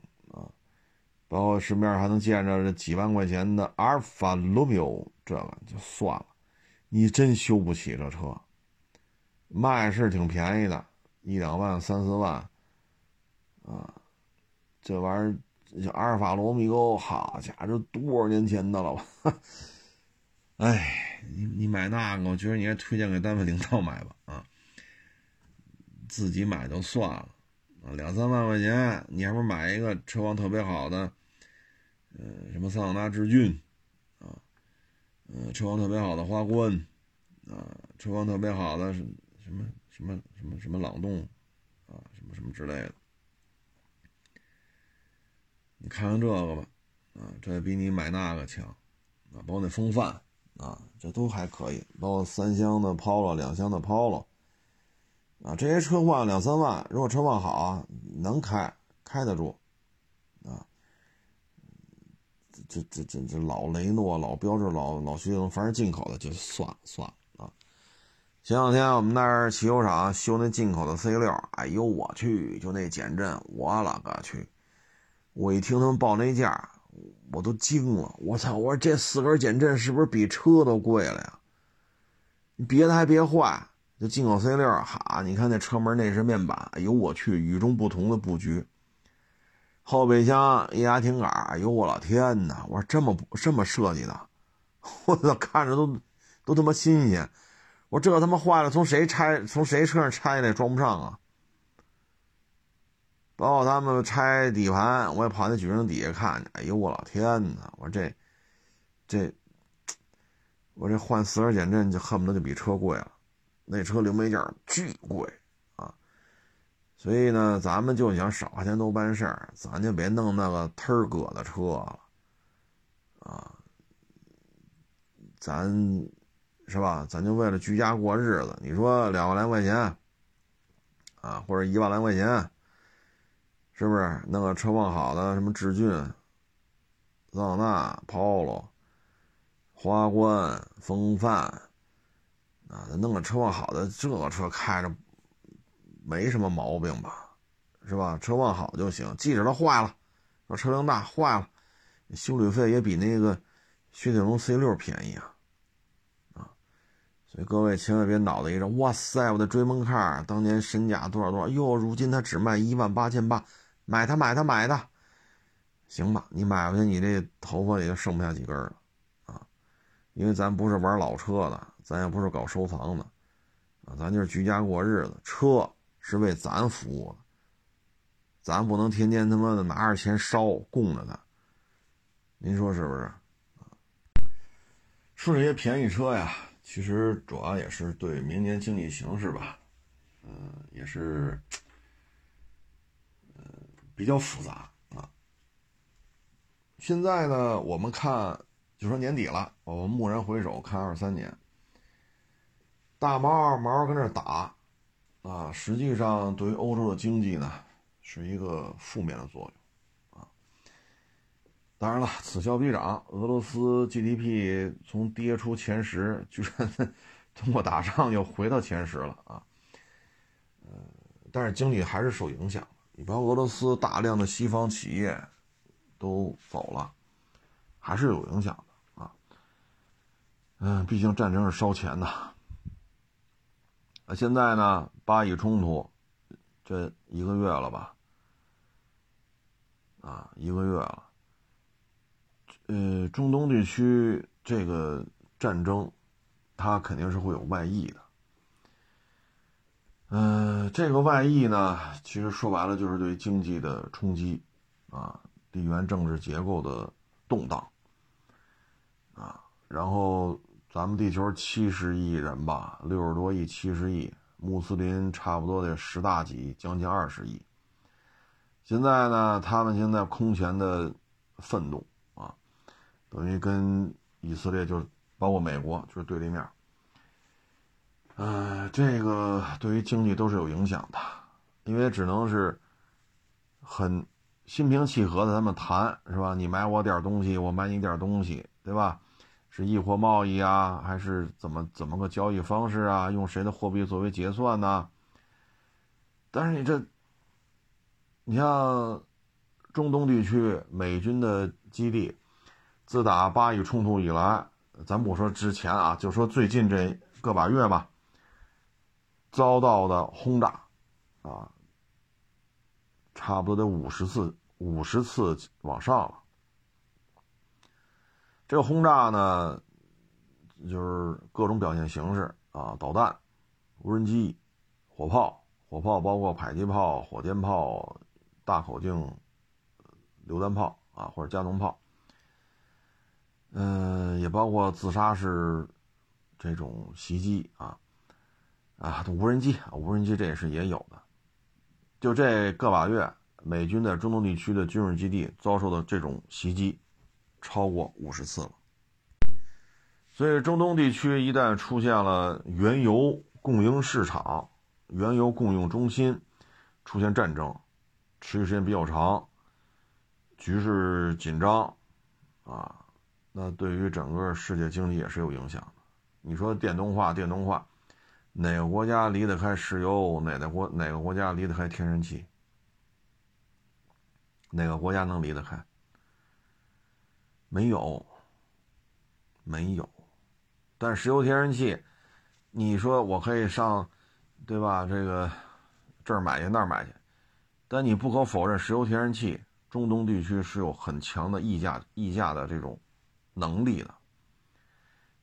S1: 包括市面还能见着这几万块钱的阿尔法罗密欧，这个就算了。你真修不起这车，卖是挺便宜的，一两万、三四万，啊，这玩意儿。这阿尔法罗密欧，好家伙，这多少年前的了吧？哎，你你买那个，我觉得你还推荐给单位领导买吧啊！自己买就算了，两三万块钱，你还不如买一个车况特别好的，呃，什么桑塔纳致俊啊，呃，车况特别好的花冠啊，车况特别好的什什么什么什么什么朗动啊，什么什么之类的。你看看这个吧，啊，这比你买那个强，啊，包括那风范，啊，这都还可以，包括三厢的 Polo，两厢的 Polo，啊，这些车换两三万，如果车况好，能开，开得住，啊，这这这这老雷诺、老标志、老老雪铁龙，凡是进口的就算了算了啊。前两天我们那儿汽修厂修那进口的 C 六，哎呦我去，就那减震，我了个去！我一听他们报那价，我都惊了。我操！我说这四根减震是不是比车都贵了呀？你别的还别坏，就进口 C 六，哈，你看那车门内饰面板，哎呦我去，与众不同的布局。后备箱液压挺杆，哎呦我老天哪！我说这么这么设计的，我操，看着都都他妈新鲜。我这他妈坏了，从谁拆？从谁车上拆的？装不上啊！包括他们拆底盘，我也跑那举升底下看去。哎呦我老天哪！我说这，这，我这换四轮减震就恨不得就比车贵了。那车零配件巨贵啊！所以呢，咱们就想少花钱多办事儿，咱就别弄那个忒儿哥的车了啊！咱是吧？咱就为了居家过日子。你说两万来块钱啊，或者一万来块钱。是不是弄个车况好的什么志俊、桑塔纳、Polo、花冠、风范啊？弄个车况好的，这个车开着没什么毛病吧？是吧？车况好就行。即使它坏了，说车龄大坏了，修理费也比那个雪铁龙 C 六便宜啊！啊，所以各位千万别脑袋一热，哇塞，我的追梦卡当年身价多少多少，哟，如今它只卖一万八千八。买它买它买它，行吧？你买回去，你这头发也就剩不下几根了！因为咱不是玩老车的，咱也不是搞收藏的啊，咱就是居家过日子，车是为咱服务的，咱不能天天他妈的拿着钱烧供着它。您说是不是？说这些便宜车呀，其实主要也是对明年经济形势吧，嗯，也是。比较复杂啊。现在呢，我们看，就说年底了，我们蓦然回首看二三年，大毛二毛跟这打啊，实际上对于欧洲的经济呢，是一个负面的作用啊。当然了，此消彼长，俄罗斯 GDP 从跌出前十，居然 通过打仗又回到前十了啊。呃，但是经济还是受影响。你包括俄罗斯大量的西方企业都走了，还是有影响。嗯，毕竟战争是烧钱的。那现在呢，巴以冲突这一个月了吧？啊，一个月了。呃，中东地区这个战争，它肯定是会有外溢的。嗯，这个外溢呢，其实说白了就是对经济的冲击，啊，地缘政治结构的动荡，啊，然后咱们地球七十亿人吧，六十多亿、七十亿，穆斯林差不多得十大几，将近二十亿。现在呢，他们现在空前的愤怒啊，等于跟以色列就是包括美国就是对立面。呃，这个对于经济都是有影响的，因为只能是很心平气和的他们谈，是吧？你买我点东西，我买你点东西，对吧？是易货贸易啊，还是怎么怎么个交易方式啊？用谁的货币作为结算呢？但是你这，你像中东地区美军的基地，自打巴以冲突以来，咱不说之前啊，就说最近这个把月吧。遭到的轰炸，啊，差不多得五十次，五十次往上了。这个轰炸呢，就是各种表现形式啊，导弹、无人机、火炮，火炮包括迫击炮、火箭炮、大口径榴弹炮啊，或者加农炮，嗯，也包括自杀式这种袭击啊。啊，无人机，无人机这也是也有的。就这个把月，美军在中东地区的军事基地遭受的这种袭击，超过五十次了。所以，中东地区一旦出现了原油供应市场、原油供应中心出现战争，持续时间比较长，局势紧张，啊，那对于整个世界经济也是有影响的。你说电动化，电动化。哪个国家离得开石油？哪个国哪个国家离得开天然气？哪个国家能离得开？没有，没有。但石油天然气，你说我可以上，对吧？这个这儿买去那儿买去，但你不可否认，石油天然气中东地区是有很强的溢价溢价的这种能力的。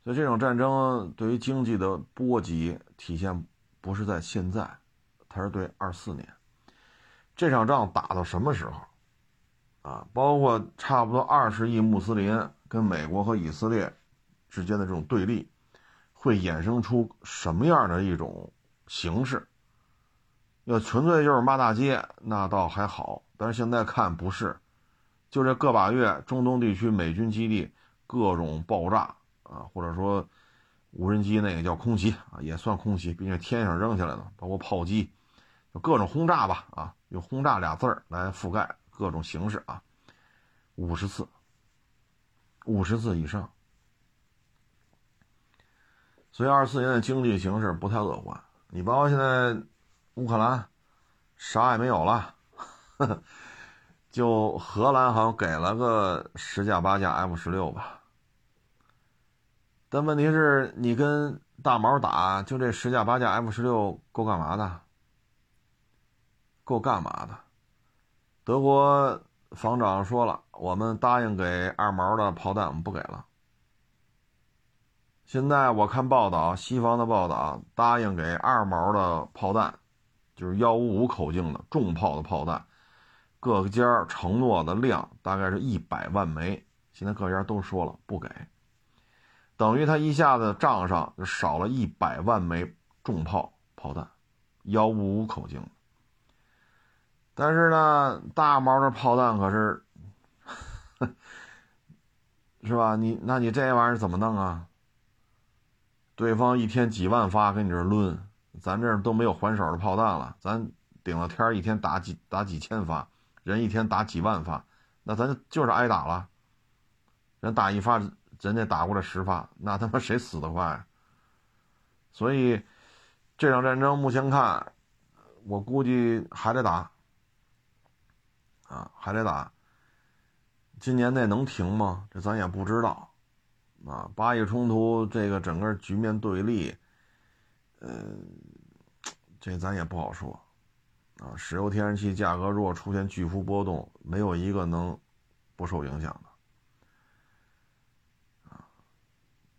S1: 所以这种战争对于经济的波及体现不是在现在，它是对二四年这场仗打到什么时候啊？包括差不多二十亿穆斯林跟美国和以色列之间的这种对立，会衍生出什么样的一种形式？要纯粹就是骂大街，那倒还好，但是现在看不是，就这个把月，中东地区美军基地各种爆炸。啊，或者说无人机那个叫空袭啊，也算空袭，并且天上扔下来的，包括炮击，就各种轰炸吧啊，用轰炸俩字儿来覆盖各种形式啊，五十次，五十次以上，所以二四年的经济形势不太乐观。你包括现在乌克兰啥也没有了，就荷兰好像给了个十架八架 F 十六吧。但问题是你跟大毛打，就这十架八架 F 十六够干嘛的？够干嘛的？德国防长说了，我们答应给二毛的炮弹，我们不给了。现在我看报道，西方的报道答应给二毛的炮弹，就是幺五五口径的重炮的炮弹，各家承诺的量大概是一百万枚。现在各家都说了不给，等于他一下子账上就少了一百万枚重炮炮弹，幺五五口径。但是呢，大毛的炮弹可是，是吧？你那你这玩意儿怎么弄啊？对方一天几万发跟你这抡，咱这都没有还手的炮弹了。咱顶了天一天打几打几千发，人一天打几万发，那咱就是挨打了。人打一发，人家打过来十发，那他妈谁死得快？所以这场战争目前看，我估计还得打。啊，还得打。今年内能停吗？这咱也不知道。啊，巴以冲突这个整个局面对立，呃，这咱也不好说。啊，石油、天然气价格如果出现巨幅波动，没有一个能不受影响的。啊，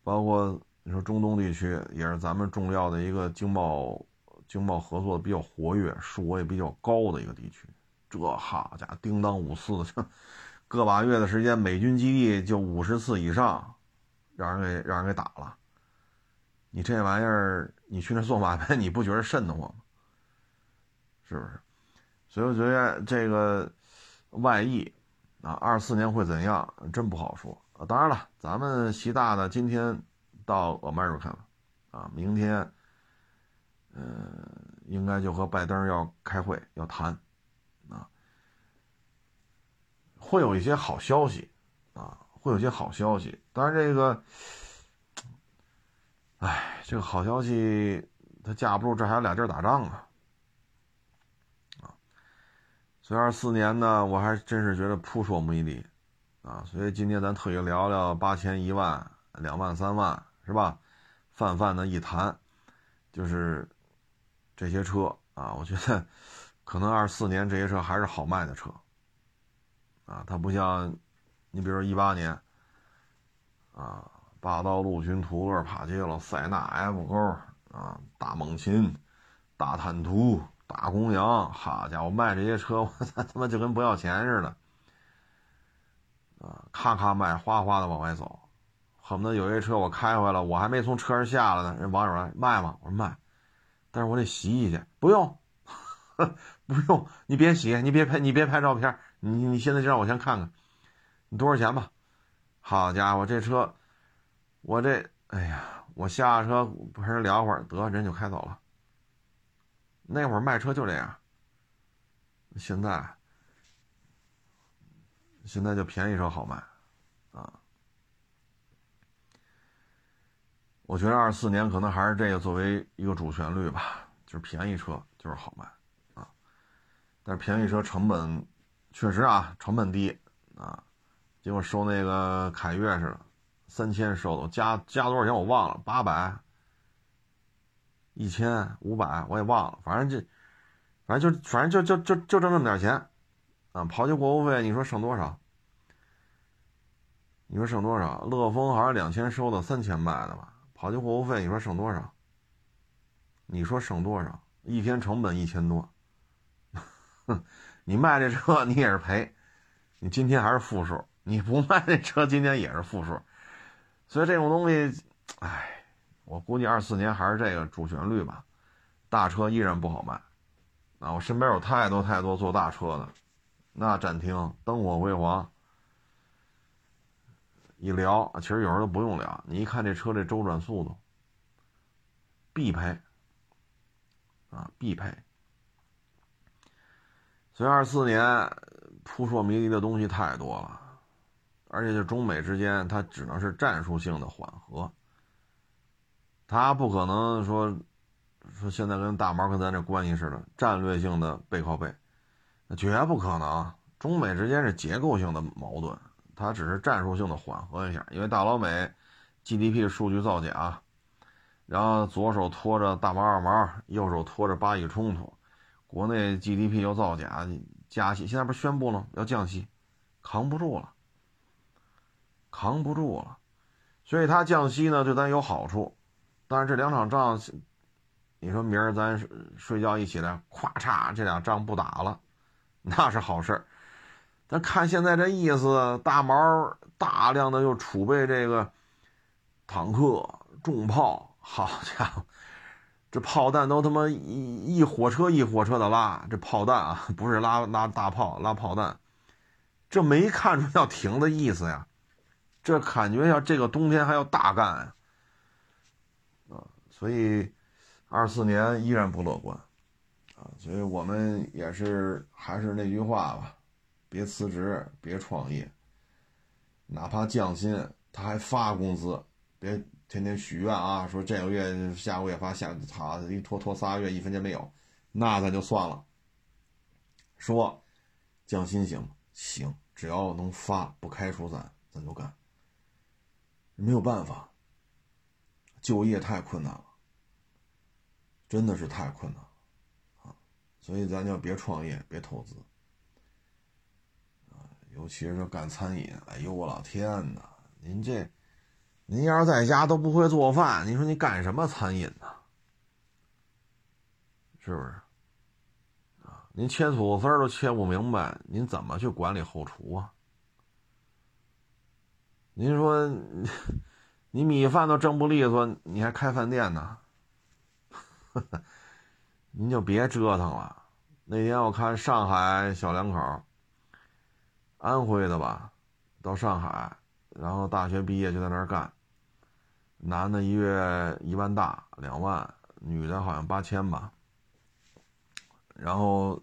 S1: 包括你说中东地区也是咱们重要的一个经贸经贸合作比较活跃、数额也比较高的一个地区。这好家伙，叮当五四的，个把月的时间，美军基地就五十次以上。让人给让人给打了，你这玩意儿，你去那做买卖，你不觉得瘆得慌吗？是不是？所以我觉得这个外溢啊，二四年会怎样，真不好说啊。当然了，咱们习大的今天到 America 了啊，明天，嗯，应该就和拜登要开会要谈啊，会有一些好消息啊。会有些好消息，但是这个，哎，这个好消息它架不住这还有俩地儿打仗啊，啊，所以二四年呢，我还真是觉得扑朔迷离，啊，所以今天咱特意聊聊八千、一万、两万、三万，是吧？泛泛的一谈，就是这些车啊，我觉得可能二四年这些车还是好卖的车，啊，它不像。你比如说一八年，啊，霸道陆巡、途乐、帕杰罗、塞纳、F 勾啊，大猛禽、大坦途、大公羊，好家伙，卖这些车，我操，他妈就跟不要钱似的，啊，咔咔卖，哗哗的往外走，恨不得有些车我开回来，我还没从车上下来呢，人网友来卖吗？我说卖，但是我得洗一去，不用，不用，你别洗，你别拍，你别拍照片，你你现在就让我先看看。你多少钱吧？好家伙，这车，我这，哎呀，我下车陪人聊会儿，得人就开走了。那会儿卖车就这样。现在，现在就便宜车好卖，啊。我觉得二四年可能还是这个作为一个主旋律吧，就是便宜车就是好卖，啊。但是便宜车成本确实啊，成本低，啊。结果收那个凯越似的，三千收的，加加多少钱我忘了，八百、一千、五百我也忘了，反正就，反正就反正就就就就挣那么点钱，啊，跑去过户费，你说省多少？你说省多少？乐风好像两千收的，三千卖的吧？跑去过户费，你说省多少？你说省多少？一天成本一千多，哼，你卖这车你也是赔，你今天还是负数。你不卖这车，今天也是负数，所以这种东西，哎，我估计二四年还是这个主旋律吧，大车依然不好卖，啊，我身边有太多太多做大车的，那展厅灯火辉煌，一聊，其实有时候都不用聊，你一看这车这周转速度，必赔，啊，必赔，所以二四年扑朔迷离的东西太多了。而且，就中美之间，它只能是战术性的缓和，它不可能说说现在跟大毛跟咱这关系似的，战略性的背靠背，那绝不可能。中美之间是结构性的矛盾，它只是战术性的缓和一下。因为大老美 GDP 数据造假，然后左手拖着大毛二毛，右手拖着巴以冲突，国内 GDP 又造假，加息，现在不是宣布了吗要降息，扛不住了，扛不住了，所以他降息呢对咱有好处，但是这两场仗，你说明儿咱睡觉一起来，咵嚓这俩仗不打了，那是好事儿。咱看现在这意思，大毛大量的又储备这个坦克、重炮，好家伙，这炮弹都他妈一一火车一火车的拉，这炮弹啊，不是拉拉大炮，拉炮弹，这没看出要停的意思呀，这感觉要这个冬天还要大干啊，所以二四年依然不乐观。啊，所以我们也是还是那句话吧。别辞职，别创业，哪怕降薪，他还发工资，别天天许愿啊！说这个月、下个月发，下好一拖拖仨月，一分钱没有，那咱就算了。说降薪行行，只要能发，不开除咱，咱就干。没有办法，就业太困难了，真的是太困难了啊！所以咱就别创业，别投资。尤其是干餐饮，哎呦我老天哪！您这，您要是在家都不会做饭，你说你干什么餐饮呢？是不是？啊，您切土豆丝儿都切不明白，您怎么去管理后厨啊？您说，你米饭都蒸不利索，你还开饭店呢？您就别折腾了。那天我看上海小两口。安徽的吧，到上海，然后大学毕业就在那儿干。男的一月一万大两万，女的好像八千吧。然后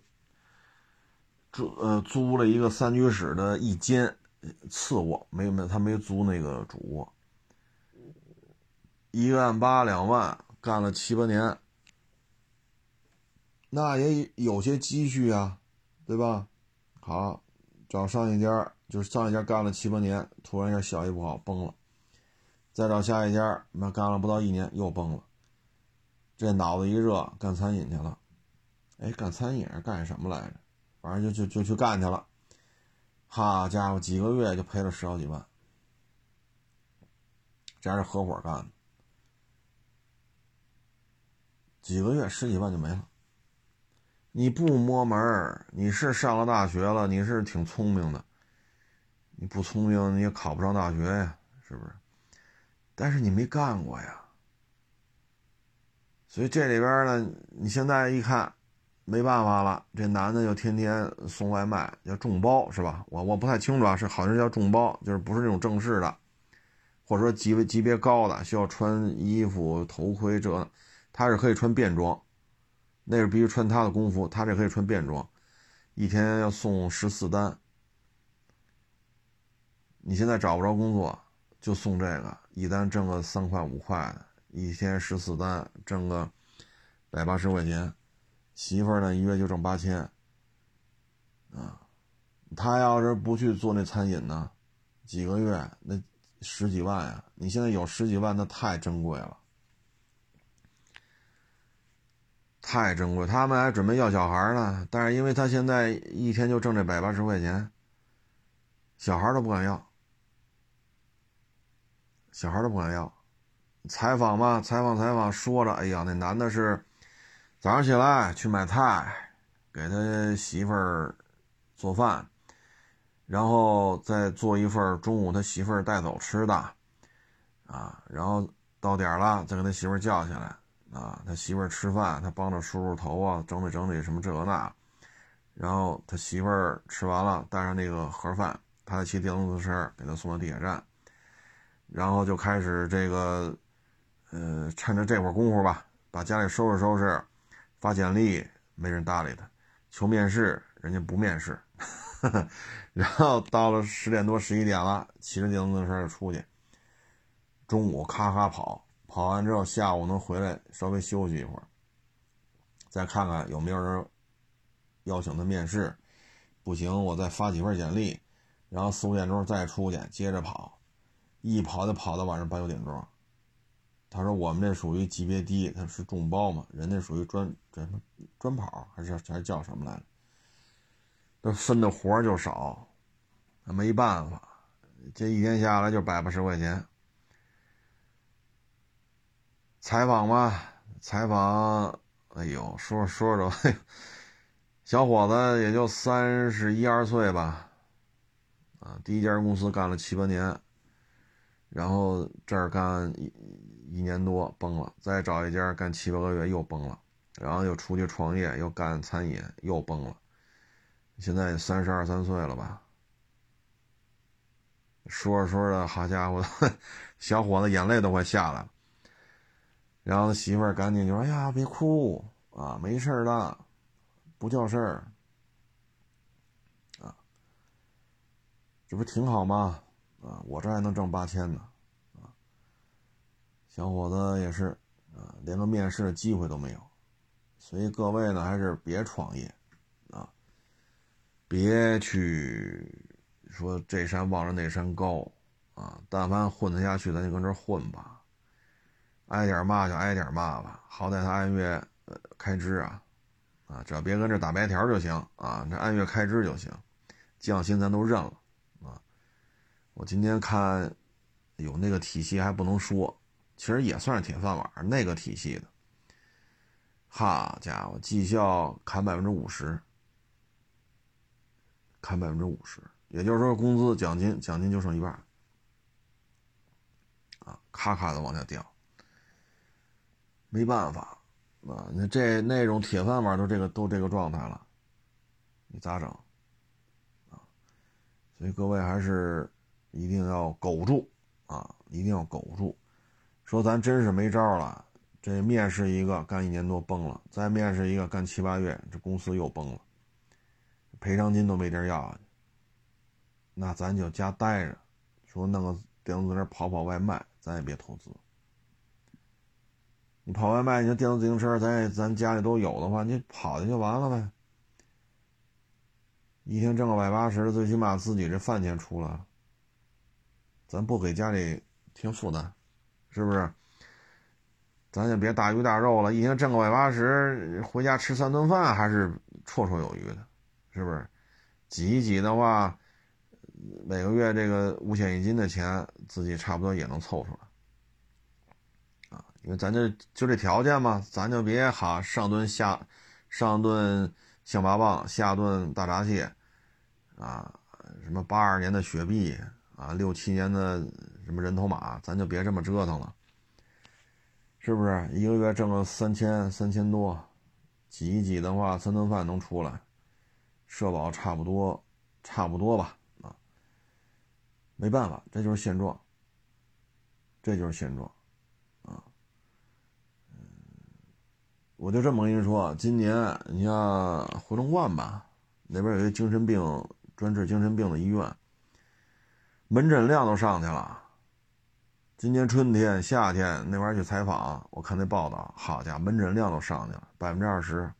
S1: 租呃租了一个三居室的一间次卧，没没他没租那个主卧。一万八两万，干了七八年，那也有些积蓄啊，对吧？好。找上一家，就是上一家干了七八年，突然一下效益不好崩了，再找下一家，那干了不到一年又崩了，这脑子一热干餐饮去了，哎，干餐饮干什么来着？反正就就就去干去了，好家伙，几个月就赔了十好几万，这还是合伙干的，几个月十几万就没了。你不摸门你是上了大学了，你是挺聪明的。你不聪明，你也考不上大学呀，是不是？但是你没干过呀。所以这里边呢，你现在一看，没办法了。这男的就天天送外卖，叫众包是吧？我我不太清楚啊，是好像叫众包，就是不是那种正式的，或者说级别级别高的，需要穿衣服、头盔这，他是可以穿便装。那是必须穿他的工服，他这可以穿便装，一天要送十四单。你现在找不着工作，就送这个，一单挣个三块五块的，一天十四单，挣个百八十块钱。媳妇儿呢，一月就挣八千。啊，他要是不去做那餐饮呢，几个月那十几万呀！你现在有十几万，那太珍贵了。太珍贵，他们还准备要小孩呢，但是因为他现在一天就挣这百八十块钱，小孩都不敢要，小孩都不敢要。采访嘛，采访采访，说着，哎呀，那男的是早上起来去买菜，给他媳妇儿做饭，然后再做一份中午他媳妇儿带走吃的，啊，然后到点了再给他媳妇儿叫起来。啊，他媳妇儿吃饭，他帮着梳梳头啊，整理整理什么这个那，然后他媳妇儿吃完了，带上那个盒饭，他再骑电动自车给他送到地铁站，然后就开始这个，呃，趁着这会儿功夫吧，把家里收拾收拾，发简历没人搭理他，求面试人家不面试，然后到了十点多十一点了，骑着电动车就出去，中午咔咔跑。跑完之后，下午能回来稍微休息一会儿，再看看有没有人邀请他面试。不行，我再发几份简历，然后四五点钟再出去接着跑，一跑就跑到晚上八九点钟。他说：“我们这属于级别低，他是众包嘛，人家属于专什么专跑还是还是叫什么来着？这分的活就少，没办法，这一天下来就百八十块钱。采访吧，采访，哎呦，说说着，小伙子也就三十一二岁吧，啊，第一家公司干了七八年，然后这儿干一一年多崩了，再找一家干七八个月又崩了，然后又出去创业，又干餐饮又崩了，现在三十二三岁了吧？说着说着，好家伙，小伙子眼泪都快下来了。然后媳妇儿赶紧就说：“哎呀，别哭啊，没事的，不叫事儿，啊，这不挺好吗？啊，我这还能挣八千呢，啊，小伙子也是，啊，连个面试的机会都没有，所以各位呢，还是别创业，啊，别去说这山望着那山高，啊，但凡混得下去，咱就跟这混吧。”挨点骂就挨点骂吧，好歹他按月呃开支啊，啊，只要别跟这打白条就行啊，这按月开支就行，降薪咱都认了。我今天看有那个体系还不能说，其实也算是铁饭碗，那个体系的，好家伙，绩效砍百分之五十，砍百分之五十，也就是说工资奖金奖金就剩一半，啊，咔咔的往下掉。没办法，啊，那这那种铁饭碗都这个都这个状态了，你咋整？啊，所以各位还是一定要苟住啊，一定要苟住。说咱真是没招了，这面试一个干一年多崩了，再面试一个干七八月，这公司又崩了，赔偿金都没地儿要，那咱就家待着，说弄个电动自行车跑跑外卖，咱也别投资。你跑外卖，你说电动自行车，咱咱家里都有的话，你跑去就完了呗。一天挣个百八十，最起码自己这饭钱出来了，咱不给家里添负担，是不是？咱就别大鱼大肉了，一天挣个百八十，回家吃三顿饭还是绰绰有余的，是不是？挤一挤的话，每个月这个五险一金的钱，自己差不多也能凑出来。啊因为咱这就这条件嘛，咱就别哈上顿下，上顿象拔蚌，下顿大闸蟹，啊，什么八二年的雪碧啊，六七年的什么人头马，咱就别这么折腾了，是不是？一个月挣个三千三千多，挤一挤的话，三顿饭能出来，社保差不多，差不多吧，啊，没办法，这就是现状，这就是现状。啊我就这么跟你说，今年你像回龙观吧，那边有一个精神病专治精神病的医院，门诊量都上去了。今年春天、夏天那边去采访，我看那报道，好家伙，门诊量都上去了，百分之二十。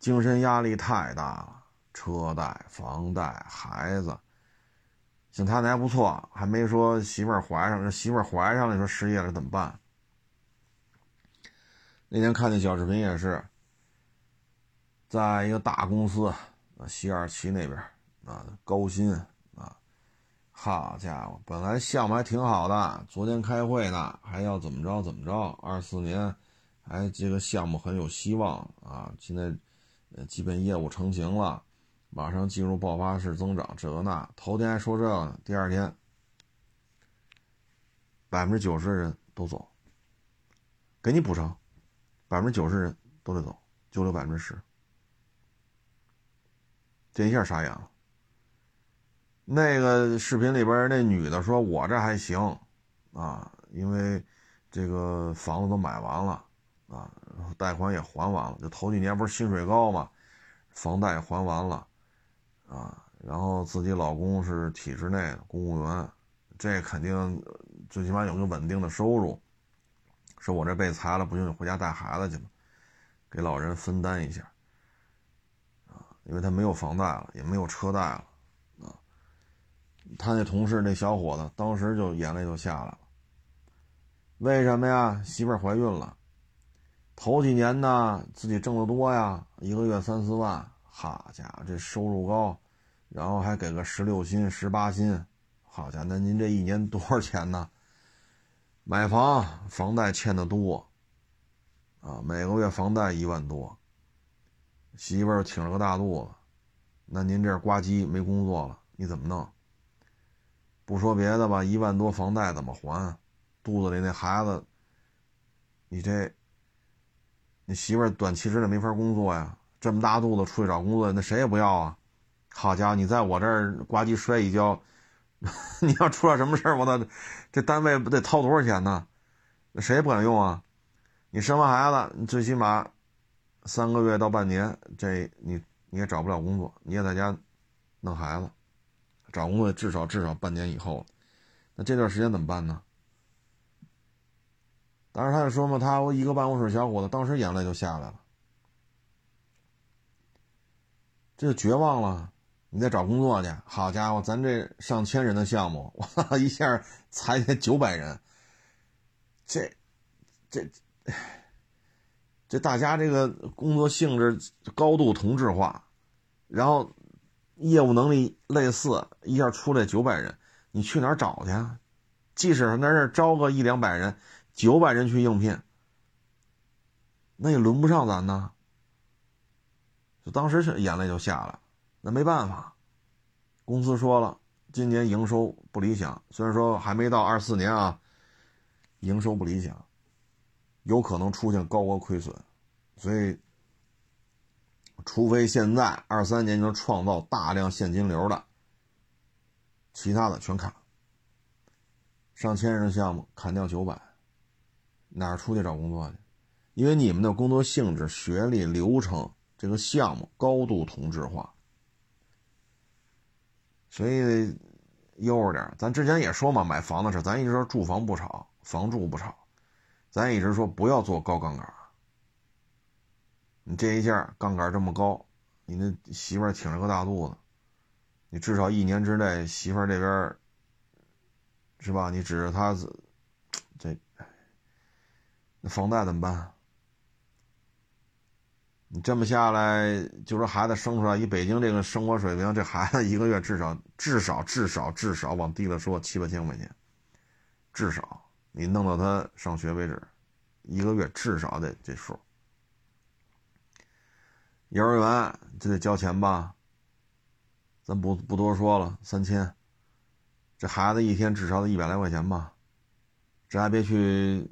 S1: 精神压力太大了，车贷、房贷、孩子，像他那还不错，还没说媳妇儿怀上，媳妇儿怀上了，说失业了怎么办？那天看那小视频也是，在一个大公司，西二旗那边啊，高薪，好家伙，本来项目还挺好的，昨天开会呢，还要怎么着怎么着，二四年还这个项目很有希望啊，现在呃基本业务成型了，马上进入爆发式增长，这个那，头天还说这个呢，第二天百分之九十的人都走，给你补偿。百分之九十人都得走，就留百分之十，这一下傻眼了。那个视频里边那女的说：“我这还行，啊，因为这个房子都买完了，啊，贷款也还完了。就头几年不是薪水高嘛，房贷还完了，啊，然后自己老公是体制内的公务员，这肯定最起码有个稳定的收入。”说我这被裁了，不行就回家带孩子去吗？给老人分担一下，啊，因为他没有房贷了，也没有车贷了，他那同事那小伙子当时就眼泪就下来了。为什么呀？媳妇儿怀孕了，头几年呢自己挣得多呀，一个月三四万，好家伙，这收入高，然后还给个十六薪、十八薪，好家伙，那您这一年多少钱呢？买房房贷欠的多，啊，每个月房贷一万多，媳妇儿挺着个大肚子，那您这呱唧没工作了，你怎么弄？不说别的吧，一万多房贷怎么还？肚子里那孩子，你这，你媳妇儿短期之内没法工作呀。这么大肚子出去找工作，那谁也不要啊！好家伙，你在我这儿呱唧摔一跤，你要出了什么事儿，我操，这单位不得掏多少钱呢？那谁也不敢用啊！你生完孩子，你最起码三个月到半年，这你你也找不了工作，你也在家弄孩子，找工作至少至少半年以后，那这段时间怎么办呢？当时他就说嘛，他一个办公室小伙子，当时眼泪就下来了。这就绝望了，你得找工作去。好家伙，咱这上千人的项目，哇，一下裁减九百人，这，这，这大家这个工作性质高度同质化，然后业务能力类似，一下出来九百人，你去哪儿找去？即使那儿招个一两百人，九百人去应聘，那也轮不上咱呢。当时是眼泪就下来，那没办法，公司说了，今年营收不理想，虽然说还没到二四年啊，营收不理想，有可能出现高额亏损，所以，除非现在二三年能创造大量现金流的，其他的全砍，上千人项目砍掉九百，哪儿出去找工作去？因为你们的工作性质、学历、流程。这个项目高度同质化，所以悠着点。咱之前也说嘛，买房的事，咱一直说住房不炒，房住不炒，咱一直说不要做高杠杆。你这一下杠杆这么高，你那媳妇儿挺着个大肚子，你至少一年之内媳妇儿这边是吧？你指着他这，那房贷怎么办？你这么下来，就说孩子生出来，以北京这个生活水平，这孩子一个月至少至少至少至少往低了说七八千块钱，至少你弄到他上学为止，一个月至少得这数。幼儿园就得交钱吧，咱不不多说了，三千，这孩子一天至少得一百来块钱吧，这还别去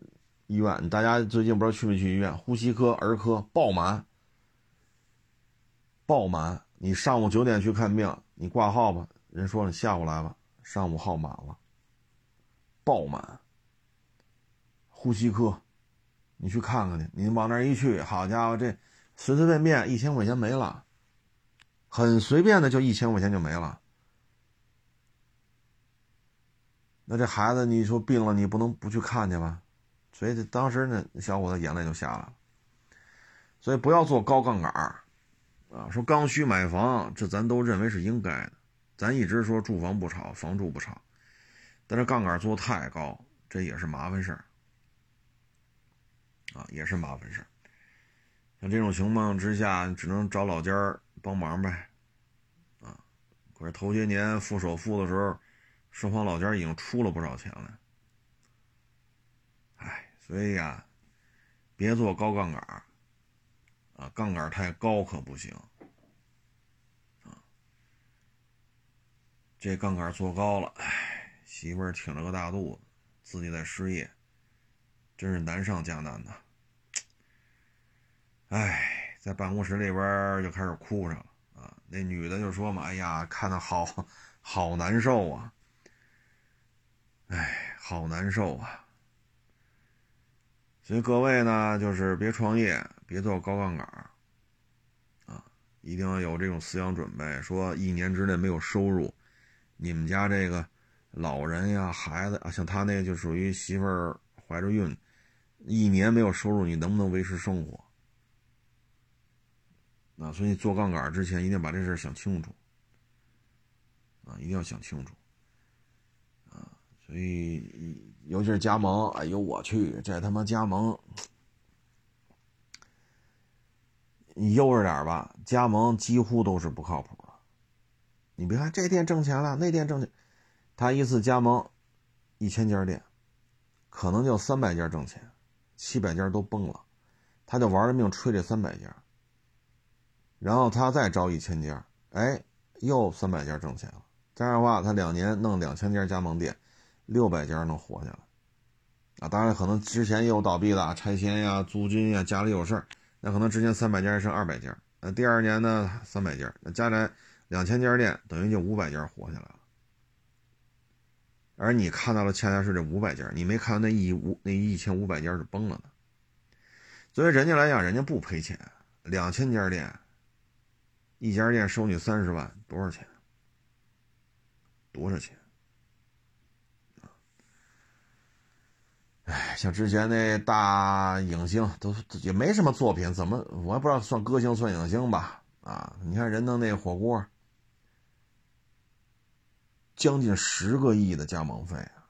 S1: 医院，大家最近不知道去没去医院？呼吸科、儿科爆满。爆满！你上午九点去看病，你挂号吧，人说你下午来吧，上午号满了，爆满。呼吸科，你去看看去，你往那一去，好家伙，这随随便便一千块钱没了，很随便的就一千块钱就没了。那这孩子，你说病了，你不能不去看去吧？所以这当时那小伙子眼泪就下来了。所以不要做高杠杆啊，说刚需买房，这咱都认为是应该的。咱一直说住房不炒，房住不炒，但是杠杆做太高，这也是麻烦事儿啊，也是麻烦事儿。像这种情况之下，只能找老家帮忙呗。啊，可是头些年付首付的时候，双方老家已经出了不少钱了。哎，所以呀，别做高杠杆。啊，杠杆太高可不行，啊，这杠杆做高了，哎，媳妇儿挺着个大肚子，自己在失业，真是难上加难呐。哎，在办公室里边就开始哭上了啊。那女的就说嘛：“哎呀，看的好好难受啊，哎，好难受啊。”所以各位呢，就是别创业。别做高杠杆啊！一定要有这种思想准备。说一年之内没有收入，你们家这个老人呀、孩子啊，像他那个就属于媳妇儿怀着孕，一年没有收入，你能不能维持生活？啊，所以做杠杆之前一定把这事想清楚啊，一定要想清楚啊。所以尤其是加盟，哎呦我去，这他妈加盟！你悠着点吧，加盟几乎都是不靠谱的。你别看这店挣钱了，那店挣钱，他一次加盟一千家店，可能就三百家挣钱，七百家都崩了，他就玩了命吹这三百家，然后他再招一千家，哎，又三百家挣钱了。这样的话，他两年弄两千家加盟店，六百家能活下来。啊，当然可能之前也有倒闭的，拆迁呀、租金呀，家里有事儿，那可能之前三百家剩二百家，那第二年呢三百家，那加来两千家店，等于就五百家活下来了。而你看到了恰恰是这五百家，你没看到那一五那一千五百家是崩了的。作为人家来讲，人家不赔钱，两千家店，一家店收你三十万，多少钱？多少钱？哎，像之前那大影星都也没什么作品，怎么我也不知道算歌星算影星吧？啊，你看人弄那火锅，将近十个亿的加盟费啊！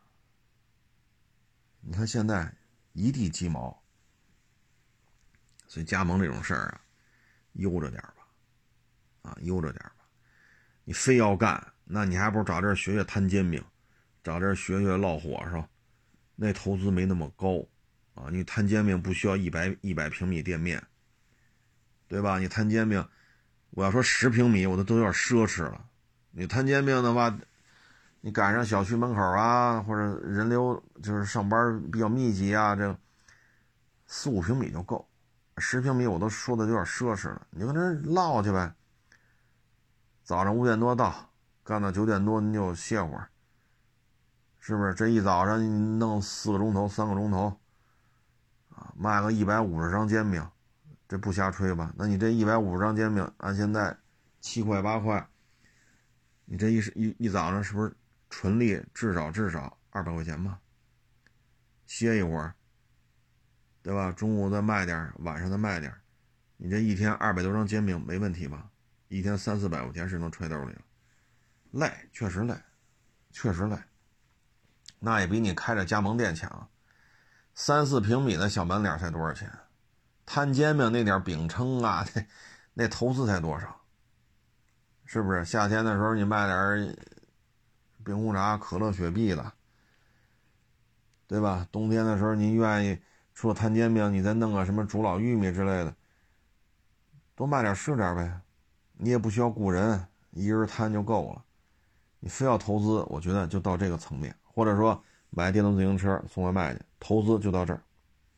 S1: 你看现在一地鸡毛，所以加盟这种事儿啊，悠着点儿，啊，悠着点吧。你非要干，那你还不如找这儿学学摊煎饼，找这儿学学烙火烧。那投资没那么高，啊，你摊煎饼不需要一百一百平米店面，对吧？你摊煎饼，我要说十平米，我都都有点奢侈了。你摊煎饼的话，你赶上小区门口啊，或者人流就是上班比较密集啊，这四五平米就够，十平米我都说的有点奢侈了。你搁那唠去呗，早上五点多到，干到九点多你就歇会儿。是不是这一早上弄四个钟头、三个钟头，啊，卖个一百五十张煎饼，这不瞎吹吧？那你这一百五十张煎饼按现在七块八块，你这一一一早上是不是纯利至少至少二百块钱吧？歇一会儿，对吧？中午再卖点，晚上再卖点，你这一天二百多张煎饼没问题吧？一天三四百块钱是能揣兜里了，累，确实累，确实累。那也比你开着加盟店强，三四平米的小门脸才多少钱？摊煎饼那点饼铛啊，那那投资才多少？是不是？夏天的时候你卖点冰红茶、可乐、雪碧的，对吧？冬天的时候您愿意除了摊煎饼，你再弄个什么煮老玉米之类的，多卖点是点呗。你也不需要雇人，一人摊就够了。你非要投资，我觉得就到这个层面。或者说买电动自行车送外卖去，投资就到这儿，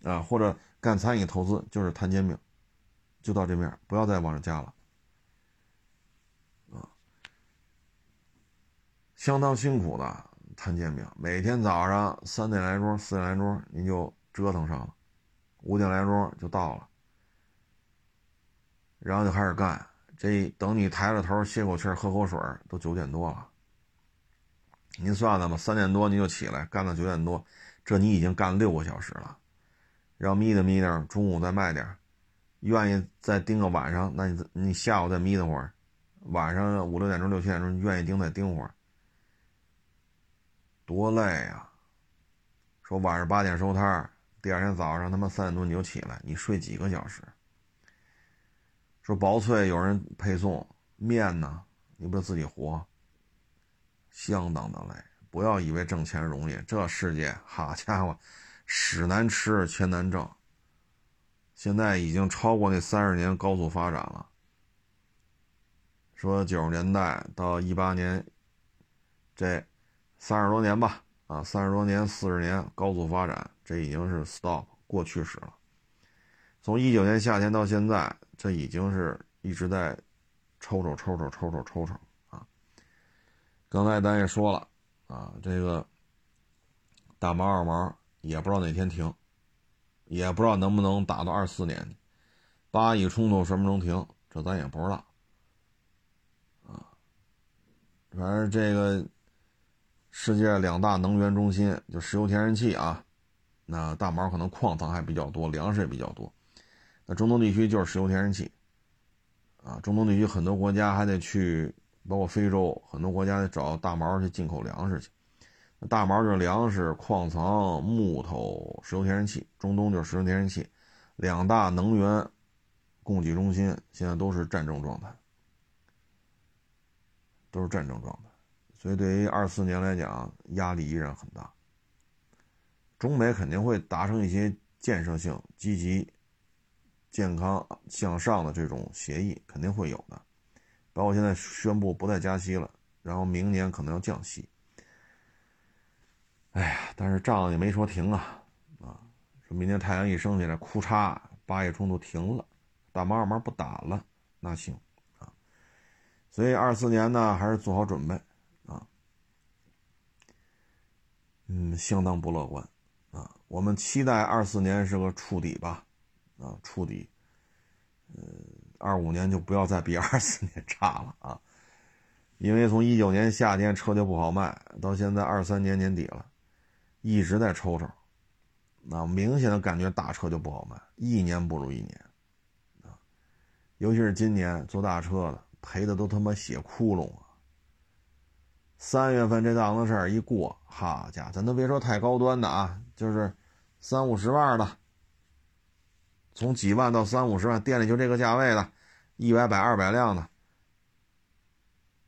S1: 啊，或者干餐饮投资就是摊煎饼，就到这面，不要再往上加了，啊，相当辛苦的摊煎饼，每天早上三点来钟、四点来钟您就折腾上了，五点来钟就到了，然后就开始干，这等你抬着头歇口气、喝口水，都九点多了。您算算吧，三点多您就起来干到九点多，这你已经干六个小时了。让眯瞪眯瞪，中午再卖点愿意再盯个晚上，那你你下午再眯瞪会儿，晚上五六点钟、六七点钟愿意盯再盯会儿，多累呀！说晚上八点收摊第二天早上他妈三点多你就起来，你睡几个小时？说薄脆有人配送面呢，你不得自己和？相当的累，不要以为挣钱容易，这世界好家伙，屎难吃，钱难挣。现在已经超过那三十年高速发展了。说九十年代到一八年，这三十多年吧，啊，三十多年、四十年高速发展，这已经是 stop 过去式了。从一九年夏天到现在，这已经是一直在抽抽抽抽抽抽抽抽。刚才咱也说了，啊，这个大毛二毛也不知道哪天停，也不知道能不能打到二四年，巴以冲突什么时候停，这咱也不知道，啊，反正这个世界两大能源中心就石油天然气啊，那大毛可能矿藏还比较多，粮食也比较多，那中东地区就是石油天然气，啊，中东地区很多国家还得去。包括非洲很多国家得找大毛去进口粮食去，那大毛就是粮食、矿藏、木头、石油天然气。中东就是石油天然气，两大能源供给中心现在都是战争状态，都是战争状态，所以对于二四年来讲，压力依然很大。中美肯定会达成一些建设性、积极、健康向上的这种协议，肯定会有的。包括现在宣布不再加息了，然后明年可能要降息。哎呀，但是仗也没说停啊，啊，说明天太阳一升起来，库嚓，八月冲突停了，大毛二毛不打了，那行啊。所以二四年呢，还是做好准备啊，嗯，相当不乐观。啊，我们期待二四年是个触底吧，啊，触底，呃，二五年就不要再比二四年差了啊，因为从一九年夏天车就不好卖，到现在二三年年底了，一直在抽抽，那明显的感觉大车就不好卖，一年不如一年，啊，尤其是今年做大车的赔的都他妈血窟窿啊。三月份这档子事儿一过，好家伙，咱都别说太高端的啊，就是三五十万的，从几万到三五十万，店里就这个价位的，一百百二百辆的，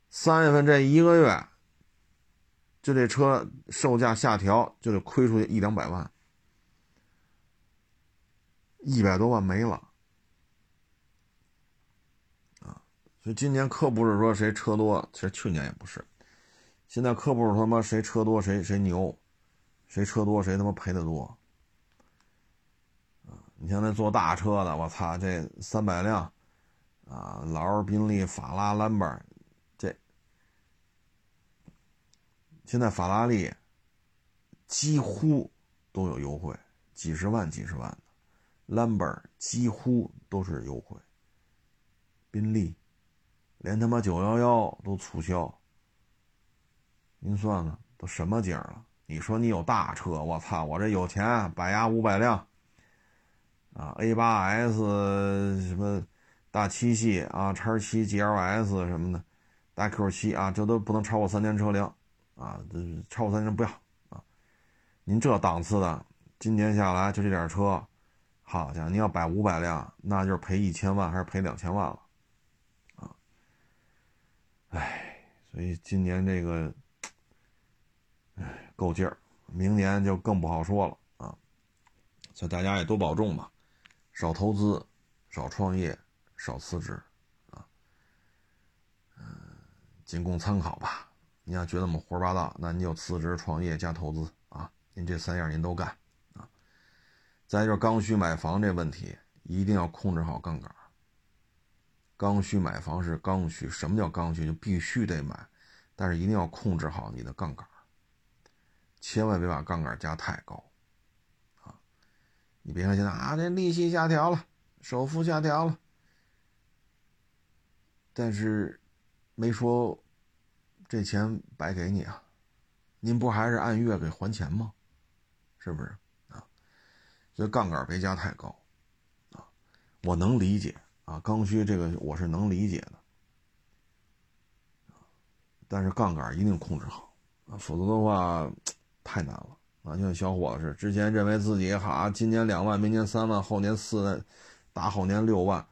S1: 三月份这一个月，就这车售价下调，就得亏出去一两百万，一百多万没了，啊，所以今年可不是说谁车多，其实去年也不是。现在可不是他妈谁车多谁谁牛，谁车多谁他妈赔的多。你像那坐大车的，我操，这三百辆，啊，劳尔宾利、法拉、兰博，这现在法拉利几乎都有优惠，几十万、几十万的，兰博几乎都是优惠，宾利连他妈九幺幺都促销。您算算，都什么景了？你说你有大车，我操，我这有钱，百压五百辆，啊，A 八 S 什么大七系啊，叉七 GLS 什么的，大 Q 七啊，这都不能超过三年车龄，啊，这超过三年不要啊。您这档次的，今年下来就这点车，好家伙，您要摆五百辆，那就是赔一千万还是赔两千万了，啊，哎，所以今年这个。够劲儿，明年就更不好说了啊！所以大家也多保重吧，少投资，少创业，少辞职啊。嗯，仅供参考吧。你要觉得我们胡说八道，那你就辞职创业加投资啊。您这三样您都干啊。再就是刚需买房这问题，一定要控制好杠杆。刚需买房是刚需，什么叫刚需？就必须得买，但是一定要控制好你的杠杆。千万别把杠杆加太高，你别看现在啊，这利息下调了，首付下调了，但是没说这钱白给你啊，您不还是按月给还钱吗？是不是啊？所以杠杆别加太高，啊，我能理解啊，刚需这个我是能理解的，但是杠杆一定控制好啊，否则的话。太难了啊！就像小伙子是之前认为自己哈，今年两万，明年三万，后年四万，大后年六万，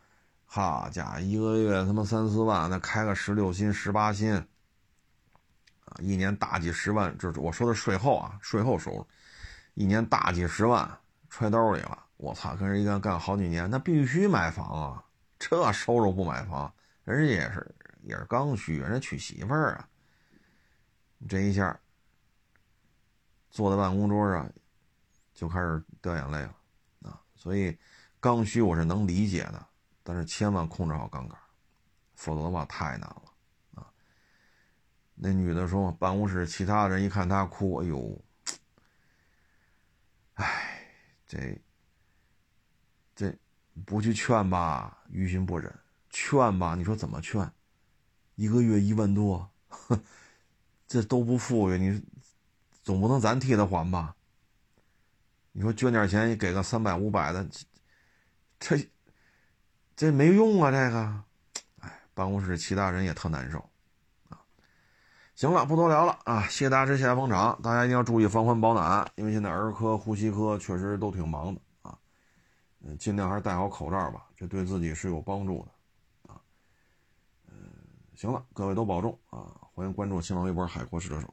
S1: 哈家一个月他妈三四万，那开个十六薪、十八薪，啊，一年大几十万，这我说的税后啊，税后收入，一年大几十万揣兜里了，我操，跟人一干干好几年，那必须买房啊！这收入不买房，人家也是也是刚需，人家娶媳妇儿啊，这一下。坐在办公桌上，就开始掉眼泪了，啊！所以刚需我是能理解的，但是千万控制好杠杆，否则的话太难了，啊！那女的说，办公室其他人一看她哭，哎呦，哎，这这不去劝吧，于心不忍；劝吧，你说怎么劝？一个月一万多，这都不富裕，你。总不能咱替他还吧？你说捐点钱，给个三百五百的，这这没用啊！这个，哎，办公室其他人也特难受啊。行了，不多聊了啊！谢谢大师，谢捧场，大家一定要注意防寒保暖，因为现在儿科、呼吸科确实都挺忙的啊。嗯，尽量还是戴好口罩吧，这对自己是有帮助的，啊，嗯，行了，各位都保重啊，欢迎关注新浪微博海阔试车手。